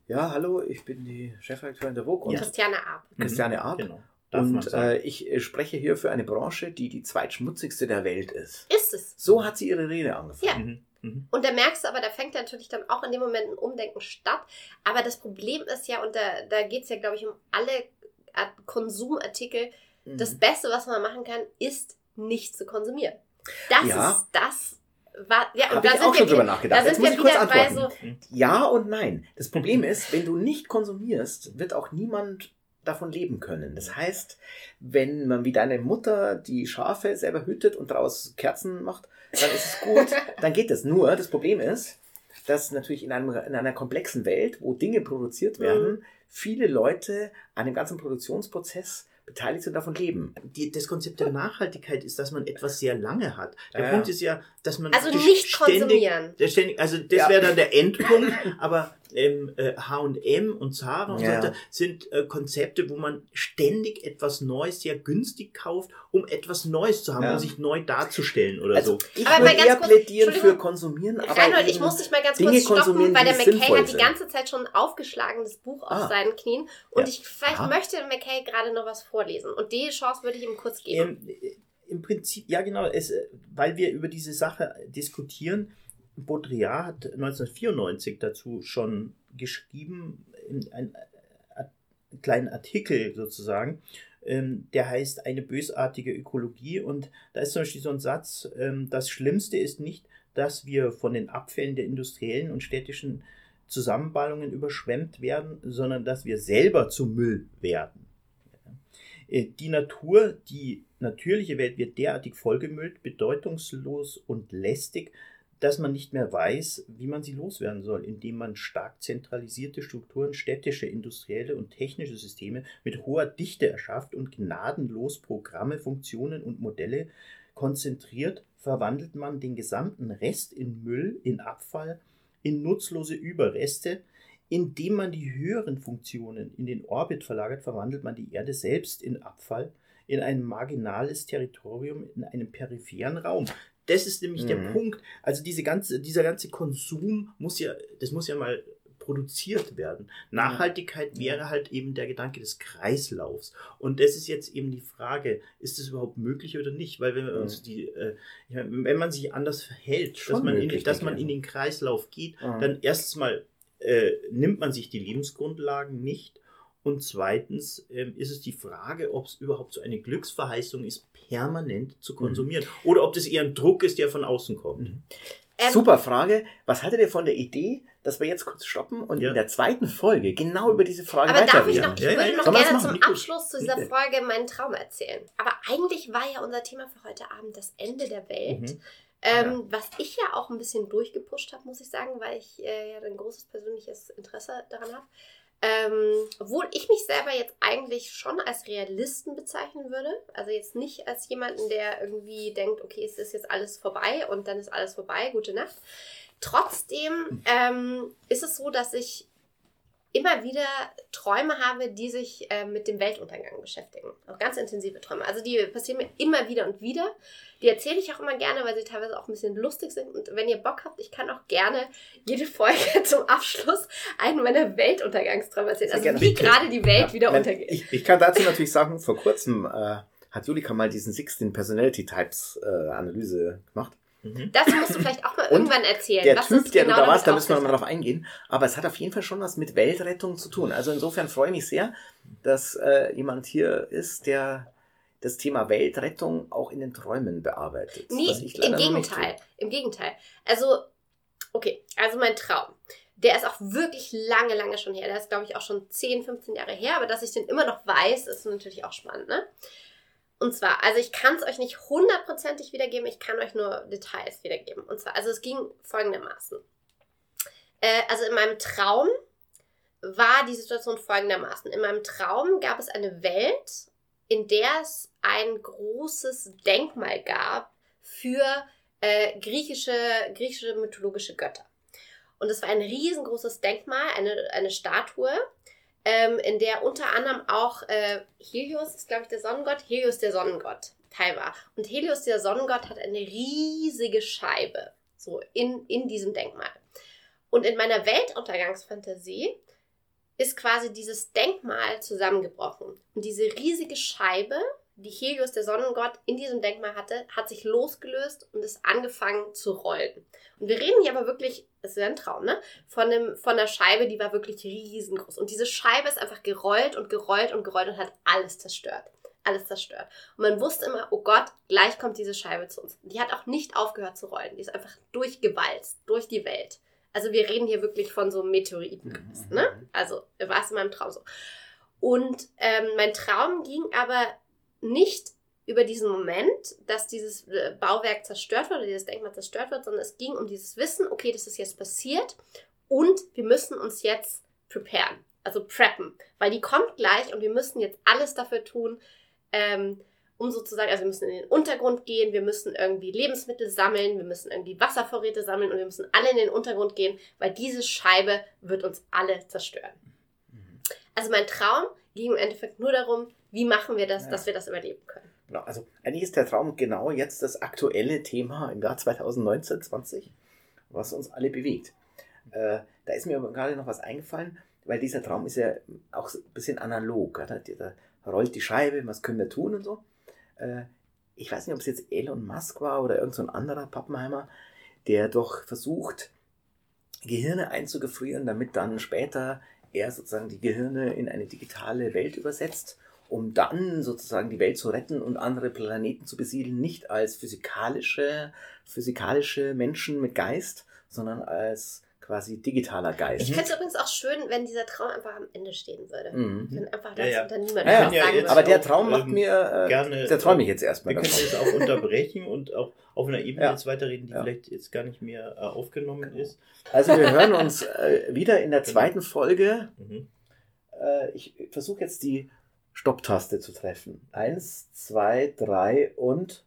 ja, hallo, ich bin die Chefredakteurin der Vogue und Ja. Christiane Ab. Mhm, Christiane Arp. Genau. Und äh, ich äh, spreche hier für eine Branche, die die zweitschmutzigste der Welt ist. Ist es. So hat sie ihre Rede angefangen. Ja. Mhm. Mhm. Und da merkst du aber, da fängt natürlich dann auch in dem Moment ein Umdenken statt. Aber das Problem ist ja, und da, da geht es ja, glaube ich, um alle Art Konsumartikel, Mhm. das Beste, was man machen kann, ist nicht zu konsumieren. Das Ja. ist das, war, ja, und da ich sind auch wir schon drüber nachgedacht. da Jetzt sind muss wir ich kurz antworten. so, Mhm. Ja und nein. Das Problem ist, wenn du nicht konsumierst, wird auch niemand davon leben können. Das heißt, wenn man wie deine Mutter die Schafe selber hütet und daraus Kerzen macht, dann ist es gut, <laughs> dann geht das. Nur, das Problem ist, dass natürlich in, einem, in einer komplexen Welt, wo Dinge produziert werden, mhm. viele Leute an dem ganzen Produktionsprozess beteiligt sind, davon leben. Die, das Konzept der Nachhaltigkeit ist, dass man etwas sehr lange hat. Der ja, Punkt ist ja, dass man also nicht ständig, konsumieren. Ständig, also das ja. wäre dann der Endpunkt, <laughs> aber ähm, H&M und Zara und ja. so weiter sind äh, Konzepte, wo man ständig etwas Neues sehr günstig kauft, um etwas Neues zu haben, ja. um sich neu darzustellen oder also, so. Ich aber würde eher kurz, plädieren für Konsumieren. Aber Reinhold, ich muss dich mal ganz Dinge kurz stoppen, weil der McKay hat die ganze Zeit schon ein aufgeschlagenes Buch ah. auf seinen Knien und ja. ich vielleicht ah. möchte McKay gerade noch was vorlesen und die Chance würde ich ihm kurz geben. Ähm, Im Prinzip, ja genau, es, weil wir über diese Sache diskutieren, Baudrillard hat 1994 dazu schon geschrieben, in einen, einen kleinen Artikel sozusagen, ähm, der heißt Eine bösartige Ökologie. Und da ist zum Beispiel so ein Satz, ähm, das Schlimmste ist nicht, dass wir von den Abfällen der industriellen und städtischen Zusammenballungen überschwemmt werden, sondern dass wir selber zum Müll werden. Äh, die Natur, die natürliche Welt wird derartig vollgemüllt, bedeutungslos und lästig, dass man nicht mehr weiß, wie man sie loswerden soll, indem man stark zentralisierte Strukturen, städtische, industrielle und technische Systeme mit hoher Dichte erschafft und gnadenlos Programme, Funktionen und Modelle konzentriert, verwandelt man den gesamten Rest in Müll, in Abfall, in nutzlose Überreste. Indem man die höheren Funktionen in den Orbit verlagert, verwandelt man die Erde selbst in Abfall, in ein marginales Territorium, in einen peripheren Raum. Das ist nämlich mhm. der Punkt. Also diese ganze, dieser ganze Konsum muss ja, das muss ja mal produziert werden. Nachhaltigkeit ja. wäre halt eben der Gedanke des Kreislaufs. Und das ist jetzt eben die Frage, ist das überhaupt möglich oder nicht? Weil wenn wir uns die, äh, wenn man sich anders verhält, Schon dass man, möglich, in, dass man in den Kreislauf geht, mhm. dann erstens mal äh, nimmt man sich die Lebensgrundlagen nicht und zweitens ähm, ist es die Frage, ob es überhaupt so eine Glücksverheißung ist, permanent zu mhm. konsumieren. Mhm. Oder ob das eher ein Druck ist, der von außen kommt. Mhm. Ähm, Super Frage. Was haltet ihr von der Idee, dass wir jetzt kurz stoppen und ja. in der zweiten Folge genau über diese Frage Aber darf ich noch, ich würde ja, noch gerne zum Abschluss zu dieser Folge meinen Traum erzählen. Aber eigentlich war ja unser Thema für heute Abend das Ende der Welt. Mhm. Ähm, ja. Was ich ja auch ein bisschen durchgepusht habe, muss ich sagen, weil ich äh, ja ein großes persönliches Interesse daran habe. Ähm, obwohl ich mich selber jetzt eigentlich schon als Realisten bezeichnen würde. Also jetzt nicht als jemanden, der irgendwie denkt, okay, es ist jetzt alles vorbei und dann ist alles vorbei, gute Nacht. Trotzdem ähm, ist es so, dass ich immer wieder Träume habe, die sich äh, mit dem Weltuntergang beschäftigen. Auch ganz intensive Träume. Also die passieren mir immer wieder und wieder. Die erzähle ich auch immer gerne, weil sie teilweise auch ein bisschen lustig sind. Und wenn ihr Bock habt, ich kann auch gerne jede Folge <laughs> zum Abschluss einen meiner Weltuntergangsträume erzählen. Also wie gerade die Welt ja, wieder untergeht. Ich, ich, kann dazu natürlich sagen, vor kurzem äh, hat Julika mal diesen 16 Personality Types äh, Analyse gemacht. Mhm. Das musst du vielleicht auch mal irgendwann erzählen. Der Typ, der genau du da warst, da müssen wir mal drauf eingehen. Aber es hat auf jeden Fall schon was mit Weltrettung zu tun. Also insofern freue ich mich sehr, dass äh, jemand hier ist, der das Thema Weltrettung auch in den Träumen bearbeitet. Nee, im Gegenteil. Im Gegenteil. Also, okay, also mein Traum. Der ist auch wirklich lange, lange schon her. Der ist, glaube ich, auch schon 10, 15 Jahre her. Aber dass ich den immer noch weiß, ist natürlich auch spannend, ne? Und zwar, also ich kann es euch nicht hundertprozentig wiedergeben, ich kann euch nur Details wiedergeben. Und zwar, also es ging folgendermaßen. Äh, also in meinem Traum war die Situation folgendermaßen. In meinem Traum gab es eine Welt, in der es ein großes Denkmal gab für äh, griechische, griechische mythologische Götter. Und es war ein riesengroßes Denkmal, eine, eine Statue, ähm, in der unter anderem auch äh, Helios ist, glaube ich, der Sonnengott, Helios der Sonnengott Teil war. Und Helios der Sonnengott hat eine riesige Scheibe, so in, in diesem Denkmal. Und in meiner Weltuntergangsfantasie ist quasi dieses Denkmal zusammengebrochen. Und diese riesige Scheibe die Helios, der Sonnengott, in diesem Denkmal hatte, hat sich losgelöst und ist angefangen zu rollen. Und wir reden hier aber wirklich, es ist ja ein Traum, ne? Von, einem, von einer Scheibe, die war wirklich riesengroß. Und diese Scheibe ist einfach gerollt und gerollt und gerollt und hat alles zerstört. Alles zerstört. Und man wusste immer, oh Gott, gleich kommt diese Scheibe zu uns. Die hat auch nicht aufgehört zu rollen. Die ist einfach durchgewalzt, durch die Welt. Also wir reden hier wirklich von so Meteoriten, mhm. ne? Also war es in meinem Traum so. Und ähm, mein Traum ging aber nicht über diesen Moment, dass dieses äh, Bauwerk zerstört wird oder dieses Denkmal zerstört wird, sondern es ging um dieses Wissen, okay, das ist jetzt passiert und wir müssen uns jetzt preparen, also preppen, weil die kommt gleich und wir müssen jetzt alles dafür tun, ähm, um sozusagen, also wir müssen in den Untergrund gehen, wir müssen irgendwie Lebensmittel sammeln, wir müssen irgendwie Wasservorräte sammeln und wir müssen alle in den Untergrund gehen, weil diese Scheibe wird uns alle zerstören. Also mein Traum ging im Endeffekt nur darum, wie machen wir das, ja. dass wir das überleben können. Genau, also eigentlich ist der Traum genau jetzt das aktuelle Thema im Jahr 2019, 20, was uns alle bewegt. Äh, da ist mir gerade noch was eingefallen, weil dieser Traum ist ja auch ein bisschen analog. Da, da rollt die Scheibe, was können wir tun und so. Äh, ich weiß nicht, ob es jetzt Elon Musk war oder irgendein so anderer Pappenheimer, der doch versucht, Gehirne einzugefrieren, damit dann später er sozusagen die Gehirne in eine digitale Welt übersetzt, um dann sozusagen die Welt zu retten und andere Planeten zu besiedeln, nicht als physikalische, physikalische Menschen mit Geist, sondern als quasi digitaler Geist. Ich fände es übrigens auch schön, wenn dieser Traum einfach am Ende stehen würde. Mhm. Wenn einfach das ja, ja. unter niemand ja, ja. sagen Aber der Traum macht ähm, mir, äh, gerne, der träume ich jetzt erstmal. Wir können das auch unterbrechen und auch auf einer Ebene jetzt weiterreden, die vielleicht jetzt gar nicht mehr äh, aufgenommen ist. Also wir hören uns äh, wieder in der genau. zweiten Folge. Mhm. Äh, ich versuche jetzt die Stopptaste zu treffen. Eins, zwei, drei und